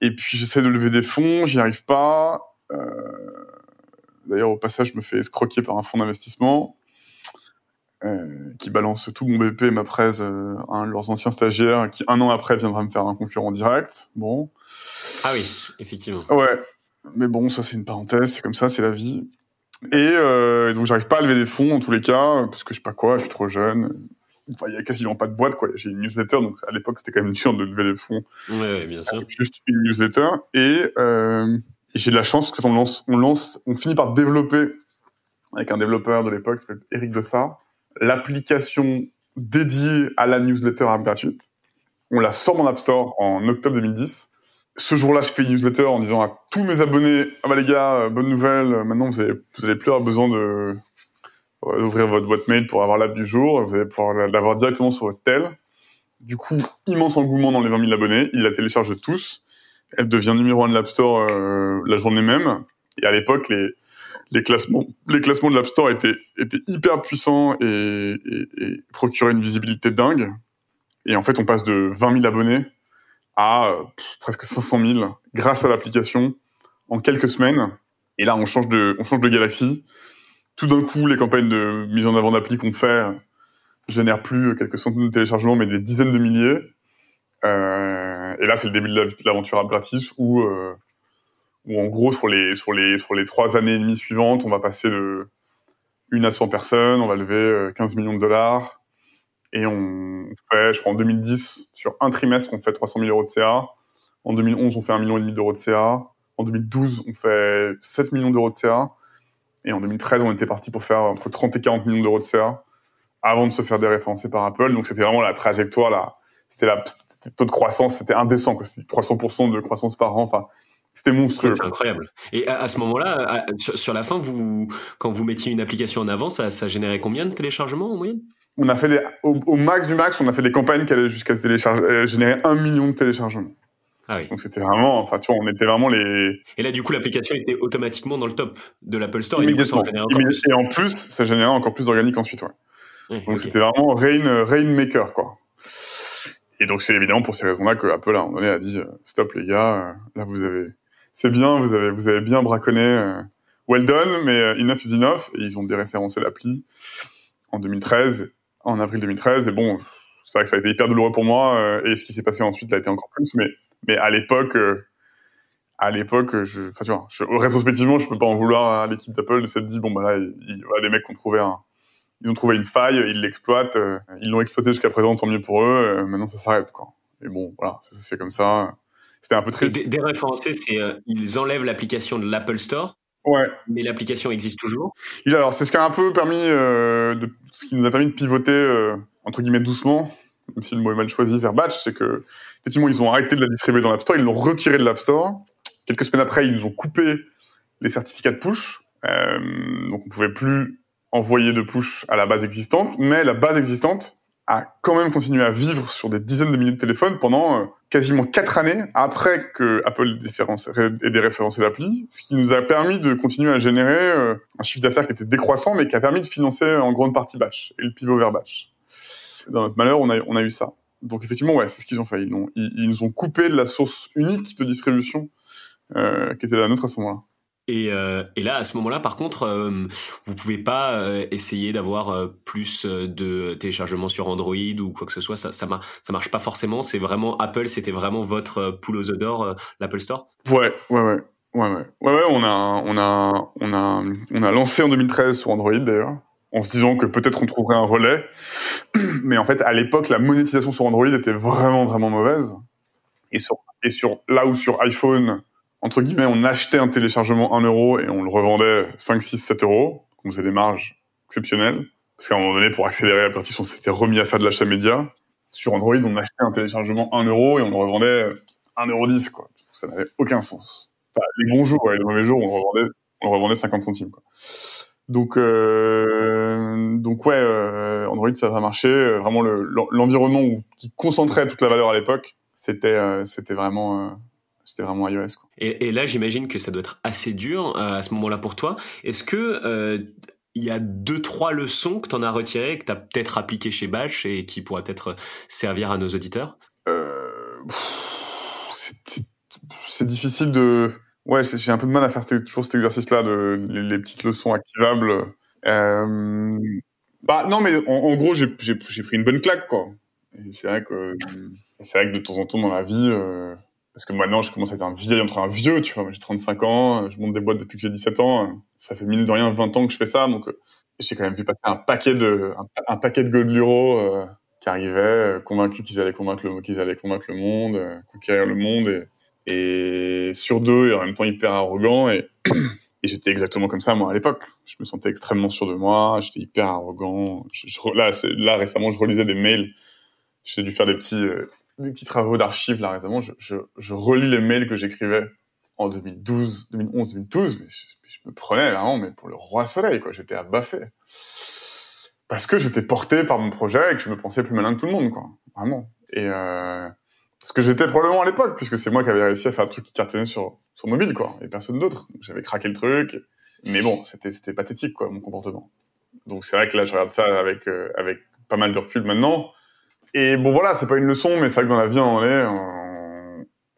Et puis j'essaie de lever des fonds, j'y arrive pas. Euh, D'ailleurs, au passage, je me fais escroquer par un fonds d'investissement. qui balance tout mon BP et ma presse à de leurs anciens stagiaires qui un an après viendra me faire un concurrent direct. Bon. Ah oui, effectivement. Ouais. Mais bon, ça c'est une parenthèse, c'est comme ça, c'est la vie. Et, donc j'arrive pas à lever des fonds en tous les cas parce que je sais pas quoi, je suis trop jeune. Enfin, il y a quasiment pas de boîte quoi. J'ai une newsletter donc à l'époque c'était quand même dur de lever des fonds. Ouais, bien sûr. Juste une newsletter et, j'ai de la chance parce qu'on lance, on lance, on finit par développer avec un développeur de l'époque, s'appelle Eric Dossard, l'application dédiée à la newsletter gratuite. On la sort dans l'App Store en octobre 2010. Ce jour-là, je fais une newsletter en disant à tous mes abonnés, ah bah les gars, euh, bonne nouvelle, maintenant vous avez plus avoir besoin euh, d'ouvrir votre boîte mail pour avoir l'app du jour, vous allez pouvoir l'avoir directement sur votre tel. Du coup, immense engouement dans les 20 000 abonnés, ils la téléchargent tous. Elle devient numéro un de l'App Store euh, la journée même. Et à l'époque, les, classements, les classements de l'App Store étaient, hyper puissants et, et, procuraient une visibilité dingue. Et en fait, on passe de 20 000 abonnés à presque 500 000 grâce à l'application en quelques semaines. Et là, on change de, on change de galaxie. Tout d'un coup, les campagnes de mise en avant d'appli qu'on fait génèrent plus quelques centaines de téléchargements, mais des dizaines de milliers. Euh, et là, c'est le début de l'aventure App gratis où euh, où en gros sur les sur les sur les trois années et demie suivantes, on va passer de une à 100 personnes, on va lever 15 euh, millions de dollars et on fait, je crois en 2010 sur un trimestre, on fait 300 000 euros de CA. En 2011, on fait un million et demi d'euros de CA. En 2012, on fait 7 millions d'euros de CA. Et en 2013, on était parti pour faire entre 30 et 40 millions d'euros de CA avant de se faire déréférencer par Apple. Donc c'était vraiment la trajectoire là. C'était la taux de croissance, c'était indécent quoi. C'était 300% de croissance par an. Enfin, c'était monstrueux. C'est incroyable. Et à, ce moment-là, sur, la fin, vous, quand vous mettiez une application en avant, ça, ça générait combien de téléchargements en moyenne? On a fait des, au, max du max, on a fait des campagnes qui allaient jusqu'à euh, générer un million de téléchargements. Ah oui. Donc c'était vraiment, enfin tu vois, on était vraiment les. Et là, du coup, l'application était automatiquement dans le top de l'Apple Store. Et, en plus, ça générait encore plus d'organique ensuite, ouais. donc c'était vraiment rain, rainmaker, quoi. Et donc c'est évidemment pour ces raisons-là que Apple à un moment donné a dit euh, stop les gars, euh, là vous avez c'est bien, vous avez, vous avez bien braconné. Euh, well done, mais enough is enough. Et ils ont déréférencé l'appli en 2013, en avril 2013. Et bon, c'est vrai que ça a été hyper douloureux pour moi. Et ce qui s'est passé ensuite l'a été encore plus. Mais, mais à l'époque, à l'époque, je, enfin, tu vois, rétrospectivement, je peux pas en vouloir à l'équipe d'Apple de s'être dit, bon, bah là, il, les mecs ont trouvé un, ils ont trouvé une faille, ils l'exploitent, ils l'ont exploité jusqu'à présent, tant mieux pour eux, maintenant ça s'arrête, quoi. Et bon, voilà, c'est comme ça. C'était un peu triste. Des, référencés, c'est euh, ils enlèvent l'application de l'Apple Store. Ouais. Mais l'application existe toujours. Il, alors, c'est ce qui a un peu permis, euh, de, ce qui nous a permis de pivoter euh, entre guillemets doucement, même si le mot est mal choisi, vers Batch, c'est que effectivement ils ont arrêté de la distribuer dans l'App Store, ils l'ont retiré de l'App Store. Quelques semaines après, ils nous ont coupé les certificats de push, donc on pouvait plus envoyer de push à la base existante, mais la base existante a quand même continué à vivre sur des dizaines de milliers de téléphones pendant euh, quasiment quatre années après que Apple ait déréférencé l'appli, ce qui nous a permis de continuer à générer euh, un chiffre d'affaires qui était décroissant, mais qui a permis de financer en grande partie Batch et le pivot vers Batch. Dans notre malheur, on a, eu ça. Donc effectivement, ouais, c'est ce qu'ils ont fait. Ils, ils, nous ont coupé de la source unique de distribution euh, qui était la nôtre à ce moment-là. Et, euh, et, là, à ce moment-là, par contre, euh, vous pouvez pas euh, essayer d'avoir euh, plus de téléchargements sur Android ou quoi que ce soit. Ça, ça, marche pas forcément. C'est vraiment Apple. C'était vraiment votre poule aux d'or, l'Apple Store? Ouais, ouais, ouais, ouais, ouais, ouais, On a, on a, on a, on a lancé en 2013 sur Android d'ailleurs, en se disant que peut-être on trouverait un relais. Mais en fait, à l'époque, la monétisation sur Android était vraiment, vraiment mauvaise. Et sur, et sur là où sur iPhone entre guillemets, on achetait un téléchargement 1 euro et on le revendait 5, 6, 7 euros. Donc, c'est des marges exceptionnelles. Parce qu'à un moment donné, pour accélérer la partie, on s'était remis à faire de l'achat média. Sur Android, on achetait un téléchargement 1 euro et on le revendait 1 euro 10, quoi. Ça n'avait aucun sens. les bons jours, et les mauvais jours, on le revendait, on le revendait 50 centimes, quoi. Donc, euh, donc ouais, euh, Android, ça va marcher. Vraiment, l'environnement qui concentrait toute la valeur à l'époque, c'était, euh, c'était vraiment, euh, c'était vraiment iOS. Quoi. Et, et, là, j'imagine que ça doit être assez dur euh, à ce moment-là pour toi. Est-ce que euh, il y a deux trois leçons que tu en as retirées que tu as peut-être appliquées chez Bash et qui pourraient peut-être servir à nos auditeurs? Euh, C'est difficile de. Ouais, j'ai un peu de mal à faire toujours cet exercice-là de les, petites leçons activables. Euh, Bah non, mais en, gros, j'ai pris une bonne claque, quoi. C'est vrai que c'est vrai que de temps en temps dans la vie, euh, parce que maintenant je commence à être un vieil entre un vieux, tu vois. J'ai 35 ans, je monte des boîtes depuis que j'ai 17 ans. Ça fait mine de rien 20 ans que je fais ça, donc euh, j'ai quand même vu passer un paquet de un, paquet de Godluro euh, qui arrivaient, euh, convaincus qu'ils allaient convaincre le qu'ils allaient convaincre le monde, euh, conquérir le monde et, et sur deux et en même temps hyper arrogant et Et j'étais exactement comme ça, moi, à l'époque. Je me sentais extrêmement sûr de moi, j'étais hyper arrogant. Je, là, là, récemment, je relisais des mails. J'ai dû faire des petits, euh, des petits travaux d'archives, là, récemment. Je, je, je, relis les mails que j'écrivais en 2012, 2011, 2012. Mais je, me prenais vraiment, mais pour le roi soleil, quoi. J'étais abaffé. Parce que j'étais porté par mon projet et que je me pensais plus malin que tout le monde, quoi. Vraiment. Et, euh, ce que j'étais probablement à l'époque, puisque c'est moi qui avais réussi à faire un truc qui cartonnait sur, sur mobile, quoi, et personne d'autre. J'avais craqué le truc, mais bon, c'était, c'était pathétique, quoi, mon comportement. Donc c'est vrai que là, je regarde ça avec, euh, avec pas mal de recul maintenant. Et bon, voilà, c'est pas une leçon, mais c'est vrai que dans la vie, on est,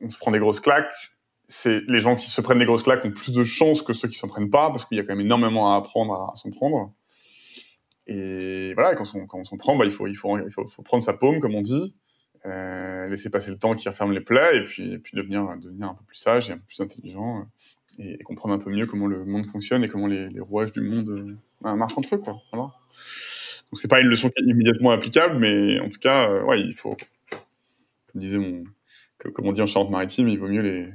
on, se prend des grosses claques. C'est les gens qui se prennent des grosses claques ont plus de chances que ceux qui s'en prennent pas, parce qu'il y a quand même énormément à apprendre à, s'en prendre. Et voilà, quand on, s'en prend, bah, il faut, il faut, il faut, prendre sa paume, comme on dit euh, laisser passer le temps qui referme les plaies et puis, et puis devenir, devenir un peu plus sage et un peu plus intelligent euh, et, comprendre un peu mieux comment le monde fonctionne et comment les, rouages du monde euh, marchent entre eux. Quoi. Donc c'est pas une leçon immédiatement applicable, mais en tout cas, euh, ouais, il faut, comme disait mon, comme on dit en Charente-Maritime, il vaut mieux les,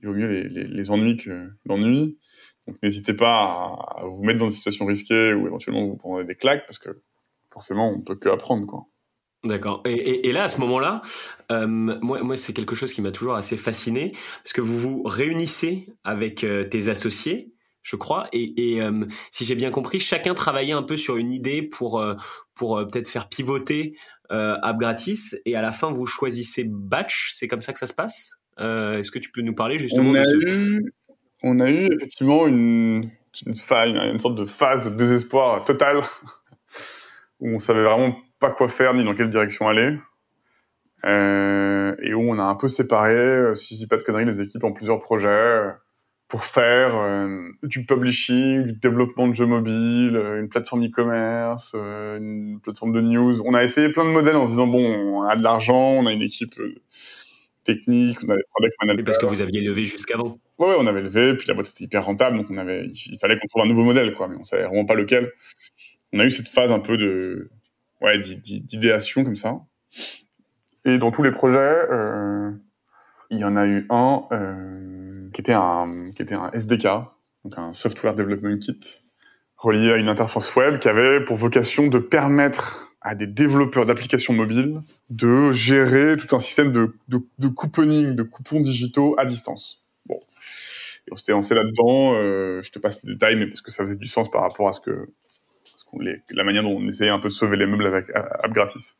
il vaut mieux les, les, les ennuis que l'ennui. Donc n'hésitez pas à, vous mettre dans des situations risquées ou éventuellement vous prendre des claques parce que forcément on peut que apprendre quoi. D'accord. Et, et, là, à ce moment-là, euh, moi, moi c'est quelque chose qui m'a toujours assez fasciné, parce que vous vous réunissez avec euh, tes associés, je crois, et, et euh, si j'ai bien compris, chacun travaillait un peu sur une idée pour euh, pour peut-être faire pivoter App Gratis, et à la fin, vous choisissez Batch. C'est comme ça que ça se passe? Est-ce que tu peux nous parler justement on a de ce... eu, On a eu effectivement une, une faille, une sorte de phase de désespoir total, où on savait vraiment pas quoi faire ni dans quelle direction aller. Euh, et où on a un peu séparé, euh, si je dis pas de conneries, les équipes en plusieurs projets euh, pour faire euh, du publishing, du développement de jeux mobiles, euh, une plateforme e-commerce, une plateforme de news. On a essayé plein de modèles en se disant bon, on a de l'argent, on a une équipe technique, on a des product managers. parce que vous aviez levé jusqu'avant. Ouais, ouais, on avait levé, puis la boîte était hyper rentable, donc on avait, il fallait qu'on trouve un nouveau modèle, quoi, mais on savait vraiment pas lequel. On a eu cette phase un peu de ouais, d'idéation comme ça. Et dans tous les projets, euh, il y en a eu un euh, qui était un qui était un SDK, donc un Software Development Kit, relié à une interface web qui avait pour vocation de permettre à des développeurs d'applications mobiles de gérer tout un système de, de, de couponing, de coupons digitaux à distance. Bon, et on s'était lancé là-dedans. Euh, je te passe les détails, mais parce que ça faisait du sens par rapport à ce que la manière dont on essayait un peu de sauver les meubles avec App Gratis.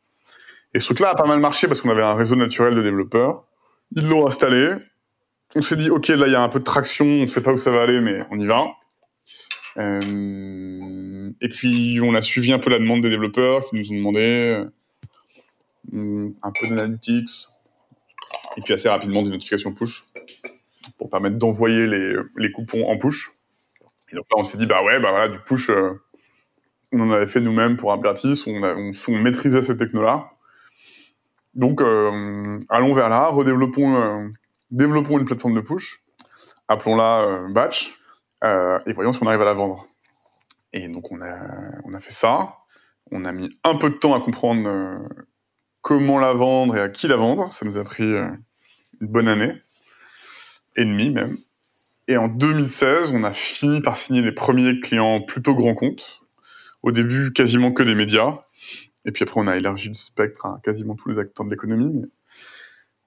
Et ce truc-là a pas mal marché parce qu'on avait un réseau naturel de développeurs. Ils l'ont installé. On s'est dit, OK, là, il y a un peu de traction, on ne sait pas où ça va aller, mais on y va. Euh, et puis, on a suivi un peu la demande des développeurs qui nous ont demandé euh, un peu d'analytics et puis assez rapidement des notifications push pour permettre d'envoyer les, les coupons en push. Et donc là, on s'est dit, bah ouais, bah voilà, du push, euh, on en avait fait nous-mêmes pour un gratis, on, on, maîtrisait ces technos-là. Donc, euh, allons vers là, redéveloppons, euh, développons une plateforme de push, appelons-la euh, Batch, et voyons si on arrive à la vendre. Et donc, on a, on a fait ça. On a mis un peu de temps à comprendre comment la vendre et à qui la vendre. Ça nous a pris une bonne année, et demie même. Et en 2016, on a fini par signer les premiers clients plutôt grands comptes, au début quasiment que des médias. Et puis après, on a élargi le spectre à quasiment tous les acteurs de l'économie.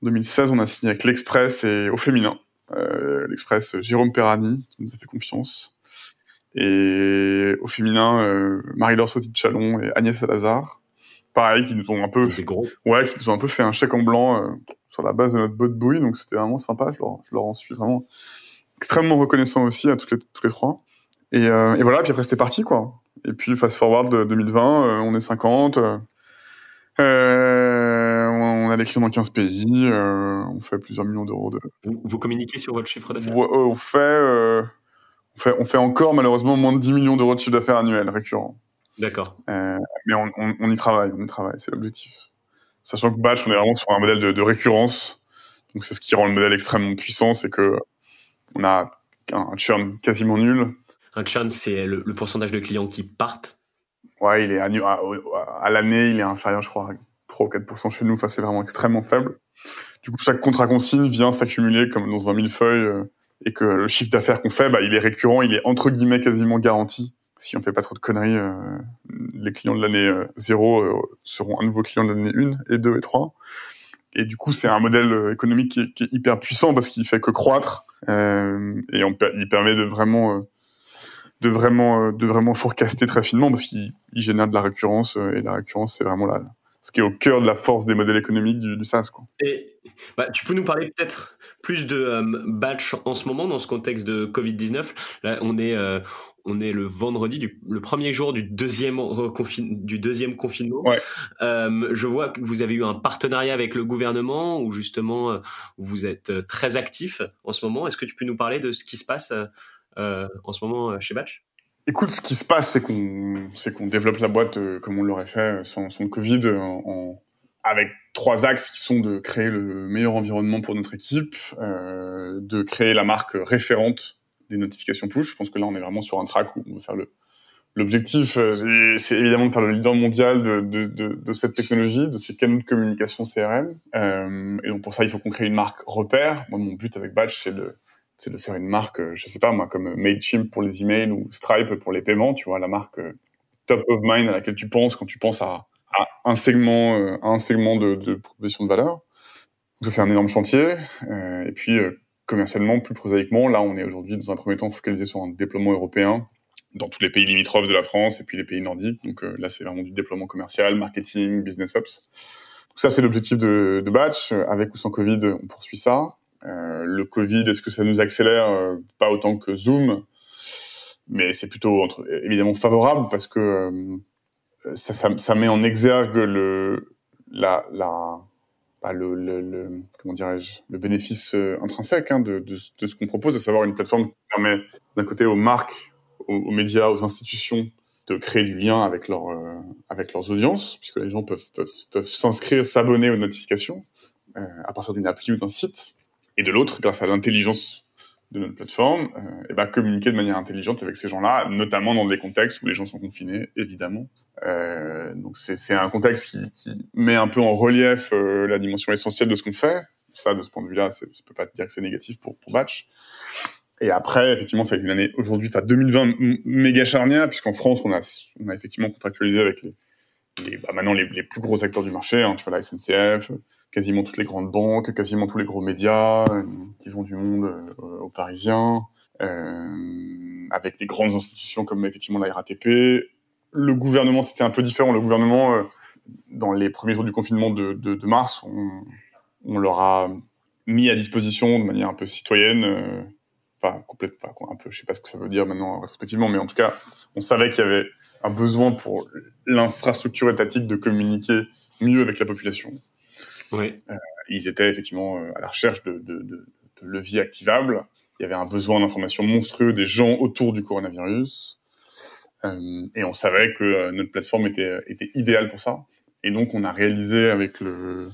En 2016, on a signé avec l'Express et au féminin. Euh, L'Express, Jérôme Perrani, qui nous a fait confiance. Et au féminin, euh, Marie-Laure Sauty de Chalon et Agnès Salazar. Pareil, qui nous ont un peu, Des gros. ouais, qui nous ont un peu fait un chèque en blanc euh, sur la base de notre botte bouille. Donc c'était vraiment sympa. Je leur, je leur en suis vraiment extrêmement reconnaissant aussi à toutes les, trois. Et, euh, et voilà, puis après c'était parti quoi. Et puis, fast forward de 2020, euh, on est 50. Euh, on a des clients dans 15 pays. Euh, on fait plusieurs millions d'euros de. Vous, vous, communiquez sur votre chiffre d'affaires? On, fait, on, fait, on fait encore malheureusement moins de 10 millions d'euros de chiffre d'affaires annuel récurrent. D'accord. mais on, on, y travaille, on y travaille, c'est l'objectif. Sachant que Batch, on est vraiment sur un modèle de, de récurrence. Donc c'est ce qui rend le modèle extrêmement puissant, c'est que on a un churn quasiment nul. Un churn, c'est le, pourcentage de clients qui partent Ouais, il est à, à, l'année, il est inférieur, je crois, à 3 ou 4% chez nous. Enfin, c'est vraiment extrêmement faible. Du coup, chaque contrat consigne vient s'accumuler comme dans un millefeuille euh, et que le chiffre d'affaires qu'on fait, bah, il est récurrent, il est entre guillemets quasiment garanti. Si on fait pas trop de conneries, euh, les clients de l'année 0 euh, seront à nouveau clients de l'année 1 et 2 et 3. Et du coup, c'est un modèle économique qui est, hyper puissant parce qu'il fait que croître et il permet de vraiment, de vraiment, euh, de vraiment forecaster très finement parce qu'il génère de la récurrence et la récurrence, c'est vraiment là ce qui est au cœur de la force des modèles économiques du, du SaaS. Quoi. Et bah, tu peux nous parler peut-être plus de batch en ce moment dans ce contexte de Covid-19 Là, on est, on est le vendredi, du, le premier jour du deuxième, du deuxième confinement. Euh, je vois que vous avez eu un partenariat avec le gouvernement où justement euh, vous êtes euh, très actif en ce moment. Est-ce que tu peux nous parler de ce qui se passe en ce moment chez Batch Écoute, ce qui se passe, c'est qu'on développe la boîte comme on l'aurait fait sans, le Covid, avec trois axes qui sont de créer le meilleur environnement pour notre équipe, de créer la marque référente des notifications push. Je pense que là, on est vraiment sur un track où on veut faire le. L'objectif, euh, c'est évidemment de faire le leader mondial de, cette technologie, de ces canaux de communication CRM. Euh, et donc pour ça, il faut qu'on crée une marque repère. Moi, mon but avec Batch, c'est de c'est de faire une marque, euh, je sais pas moi, comme Mailchimp pour les emails ou Stripe pour les paiements. Tu vois, la marque euh, top of mind à laquelle tu penses quand tu penses à, un segment, à un segment de, proposition de valeur. ça, c'est un énorme chantier. Euh, et puis commercialement, plus prosaïquement, là, on est aujourd'hui dans un premier temps focalisé sur un déploiement européen dans tous les pays limitrophes de la France et puis les pays nordiques. Donc euh, là, c'est vraiment du déploiement commercial, marketing, business ops. Donc ça, c'est l'objectif de, Batch. Avec ou sans Covid, on poursuit ça. Euh, le Covid, est-ce que ça nous accélère euh, Pas autant que Zoom, mais c'est plutôt entre, évidemment favorable parce que euh, ça, ça, ça, met en exergue le, la, la, pas le, le, le, comment dirais-je le bénéfice intrinsèque hein, de, de, ce qu'on propose, à savoir une plateforme qui permet d'un côté aux marques, aux, médias, aux institutions de créer du lien avec avec leurs audiences, puisque les gens peuvent peuvent, peuvent s'inscrire, s'abonner aux notifications euh, à partir d'une appli ou d'un site, et de l'autre, grâce à l'intelligence de notre plateforme, euh, ben communiquer de manière intelligente avec ces gens-là, notamment dans des contextes où les gens sont confinés, évidemment. Euh, donc c'est un contexte qui, met un peu en relief euh, la dimension essentielle de ce qu'on fait. Ça, de ce point de vue-là, je peux pas te dire que c'est négatif pour, pour Batch. Et après, effectivement, ça a été une année aujourd'hui, enfin 2020 méga charnière, puisqu'en France, on a, effectivement contractualisé avec les, bah maintenant les, les, plus gros acteurs du marché, hein, tu vois la SNCF, quasiment toutes les grandes banques, quasiment tous les gros médias euh, qui vont du monde euh, aux Parisiens, euh, avec des grandes institutions comme effectivement la RATP. Le gouvernement, c'était un peu différent. Le gouvernement, dans les premiers jours du confinement de, mars, on, on, leur a mis à disposition de manière un peu citoyenne, euh, enfin complètement, un peu, je sais pas ce que ça veut dire maintenant rétrospectivement, mais en tout cas, on savait qu'il y avait un besoin pour l'infrastructure étatique de communiquer mieux avec la population. Euh, ils étaient effectivement euh, à la recherche de, leviers activables. Il y avait un besoin d'information monstrueux des gens autour du coronavirus. Euh, et on savait que notre plateforme était, idéale pour ça. Et donc, on a réalisé avec le...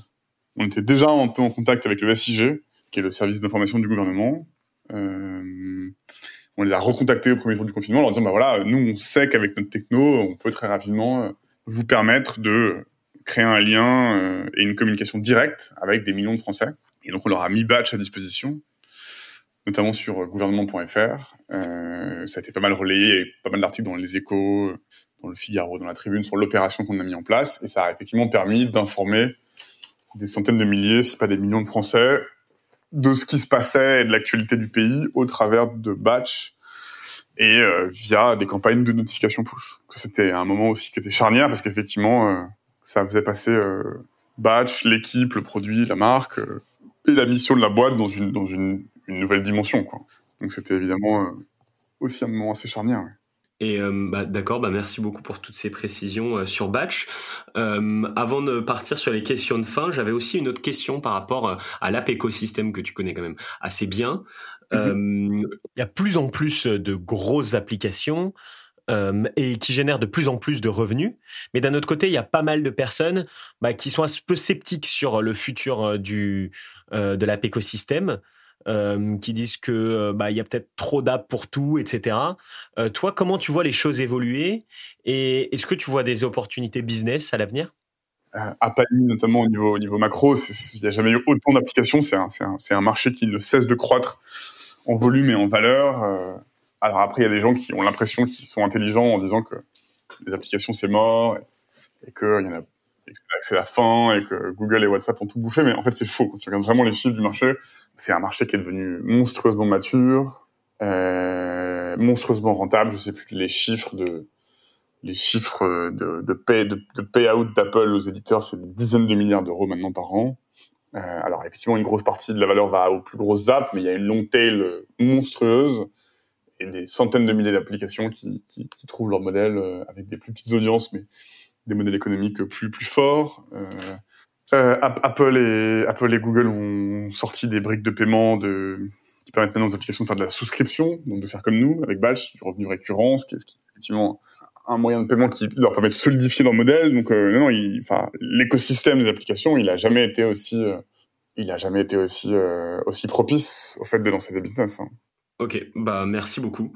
On était déjà un peu en contact avec le SIG, qui est le service d'information du gouvernement. On les a recontactés au premier jour du confinement en leur disant, bah voilà, nous, on sait qu'avec notre techno, on peut très rapidement vous permettre de créer un lien euh, et une communication directe avec des millions de Français. Et donc on leur a mis Batch à disposition, notamment sur euh, gouvernement.fr. Euh, ça a été pas mal relayé, et pas mal d'articles dans les échos, dans le Figaro, dans la Tribune, sur l'opération qu'on a mis en place. Et ça a effectivement permis d'informer des centaines de milliers, si pas des millions de Français, de ce qui se passait et de l'actualité du pays au travers de Batch et euh, via des campagnes de notification push. C'était un moment aussi qui était charnière parce qu'effectivement, euh, ça faisait passer euh, Batch, l'équipe, le produit, la marque euh, et la mission de la boîte dans une dans une, une nouvelle dimension quoi. Donc c'était évidemment euh, aussi un moment assez charnière. Ouais. Et euh, bah, d'accord, bah, merci beaucoup pour toutes ces précisions euh, sur Batch. Euh, avant de partir sur les questions de fin, j'avais aussi une autre question par rapport à l'app écosystème que tu connais quand même assez bien. Mm -hmm. Il y a plus en plus de grosses applications et qui génèrent de plus en plus de revenus. Mais d'un autre côté, il y a pas mal de personnes bah, qui sont un peu sceptiques sur le futur du, de l'app écosystème. qui disent que bah il y a peut-être trop d'apps pour tout, etc. toi, comment tu vois les choses évoluer et est-ce que tu vois des opportunités business à l'avenir? À Paris, notamment au niveau, au niveau macro, il n'y a jamais eu autant d'applications. C'est un, un, un, marché qui ne cesse de croître en volume et en valeur. Alors après, il y a des gens qui ont l'impression qu'ils sont intelligents en disant que les applications c'est mort et, que c'est la fin et que Google et WhatsApp ont tout bouffé. Mais en fait, c'est faux. Quand tu regardes vraiment les chiffres du marché, c'est un marché qui est devenu monstrueusement mature, euh, monstrueusement rentable. Je sais plus les chiffres de les chiffres de, pay, de, de payout d'Apple aux éditeurs, c'est des dizaines de milliards d'euros maintenant par an. Euh, alors effectivement, une grosse partie de la valeur va aux plus grosses apps, mais il y a une long tail monstrueuse et des centaines de milliers d'applications qui, qui, qui, trouvent leur modèle euh, avec des plus petites audiences, mais des modèles économiques plus plus forts. Euh, euh Apple et Apple et Google ont sorti des briques de paiement de qui permettent maintenant aux applications de faire de la souscription, donc de faire comme nous avec Batch, du revenu récurrent, ce qui est, effectivement un moyen de paiement qui leur permet de solidifier leur modèle. Donc euh, non, non enfin, l'écosystème des applications, il a jamais été aussi, euh, il a jamais été aussi euh, aussi propice au fait de lancer des business. Hein. Ok, bah merci beaucoup.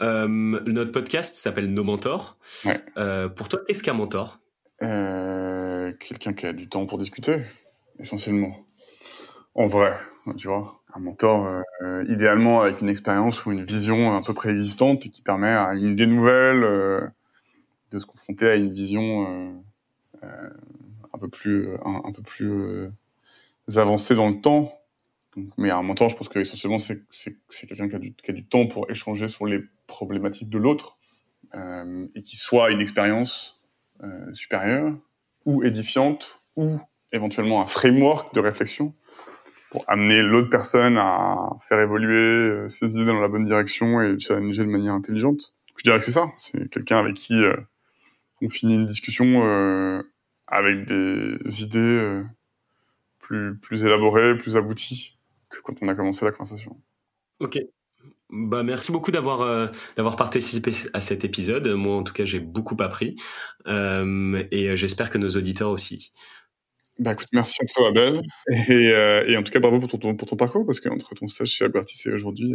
notre podcast s'appelle Nos Mentors. Ouais. pour toi, qu'est-ce qu'un mentor? Quelqu'un qui a du temps pour discuter, essentiellement. En vrai, tu vois un mentor idéalement avec une expérience ou une vision un peu préexistante et qui permet à une idée nouvelle de se confronter à une vision euh, euh, un peu plus un, un peu plus euh, avancée dans le temps. Mais un mentor, je pense que essentiellement c'est quelqu'un qui a du temps pour échanger sur les problématiques de l'autre euh, et qui soit une expérience euh, supérieure ou édifiante ou éventuellement un framework de réflexion pour amener l'autre personne à faire évoluer ses idées dans la bonne direction et challenger de manière intelligente. Je dirais que c'est ça. C'est quelqu'un avec qui euh, on finit une discussion euh, avec des idées euh, plus, plus élaborées, plus abouties quand on a commencé la conversation. Ok. Bah, merci beaucoup d'avoir euh, d'avoir participé à cet épisode. Moi, en tout cas, j'ai beaucoup appris euh, et j'espère que nos auditeurs aussi. Bah, écoute, merci à toi, Abel. Et, euh, et en tout cas, bravo pour ton, pour ton parcours, parce qu'entre ton stage chez Albertis et aujourd'hui,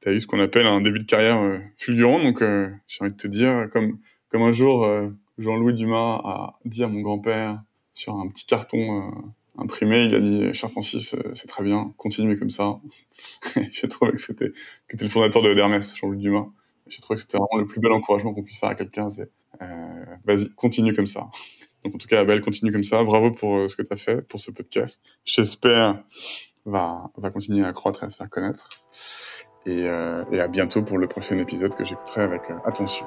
tu as eu ce qu'on appelle un début de carrière fulgurant. Donc, j'ai envie de te dire, comme, comme un jour, euh, Jean-Louis Dumas a dit à mon grand-père sur un petit carton euh, imprimé, il a dit "Cher Francis, euh, c'est très bien, continuez comme ça." J'ai trouvé que c'était que le fondateur de Hermès, Jean-Louis Dumas. J'ai trouvé que c'était vraiment le plus bel encouragement qu'on puisse faire à quelqu'un, c'est "Vas-y, continue comme ça." Donc en tout cas, Abel, continue comme ça. Bravo pour ce que tu as fait pour ce podcast. J'espère va va continuer à croître et à se faire connaître. Et, et à bientôt pour le prochain épisode que j'écouterai avec attention.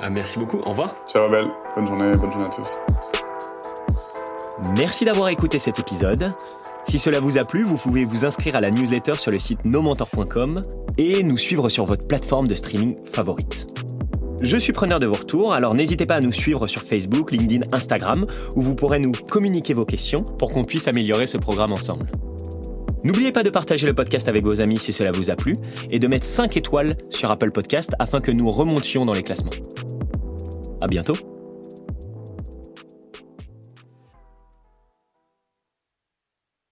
Ah, merci beaucoup. Au revoir. Ciao, Abel. Bonne journée. Bonne journée à tous. Merci d'avoir écouté cet épisode. Si cela vous a plu, vous pouvez vous inscrire à la newsletter sur le site nomentor.com et nous suivre sur votre plateforme de streaming favorite. Je suis preneur de vos retours, alors n'hésitez pas à nous suivre sur Facebook, LinkedIn, Instagram, où vous pourrez nous communiquer vos questions pour qu'on puisse améliorer ce programme ensemble. N'oubliez pas de partager le podcast avec vos amis si cela vous a plu et de mettre 5 étoiles sur Apple Podcast afin que nous remontions dans les classements. À bientôt!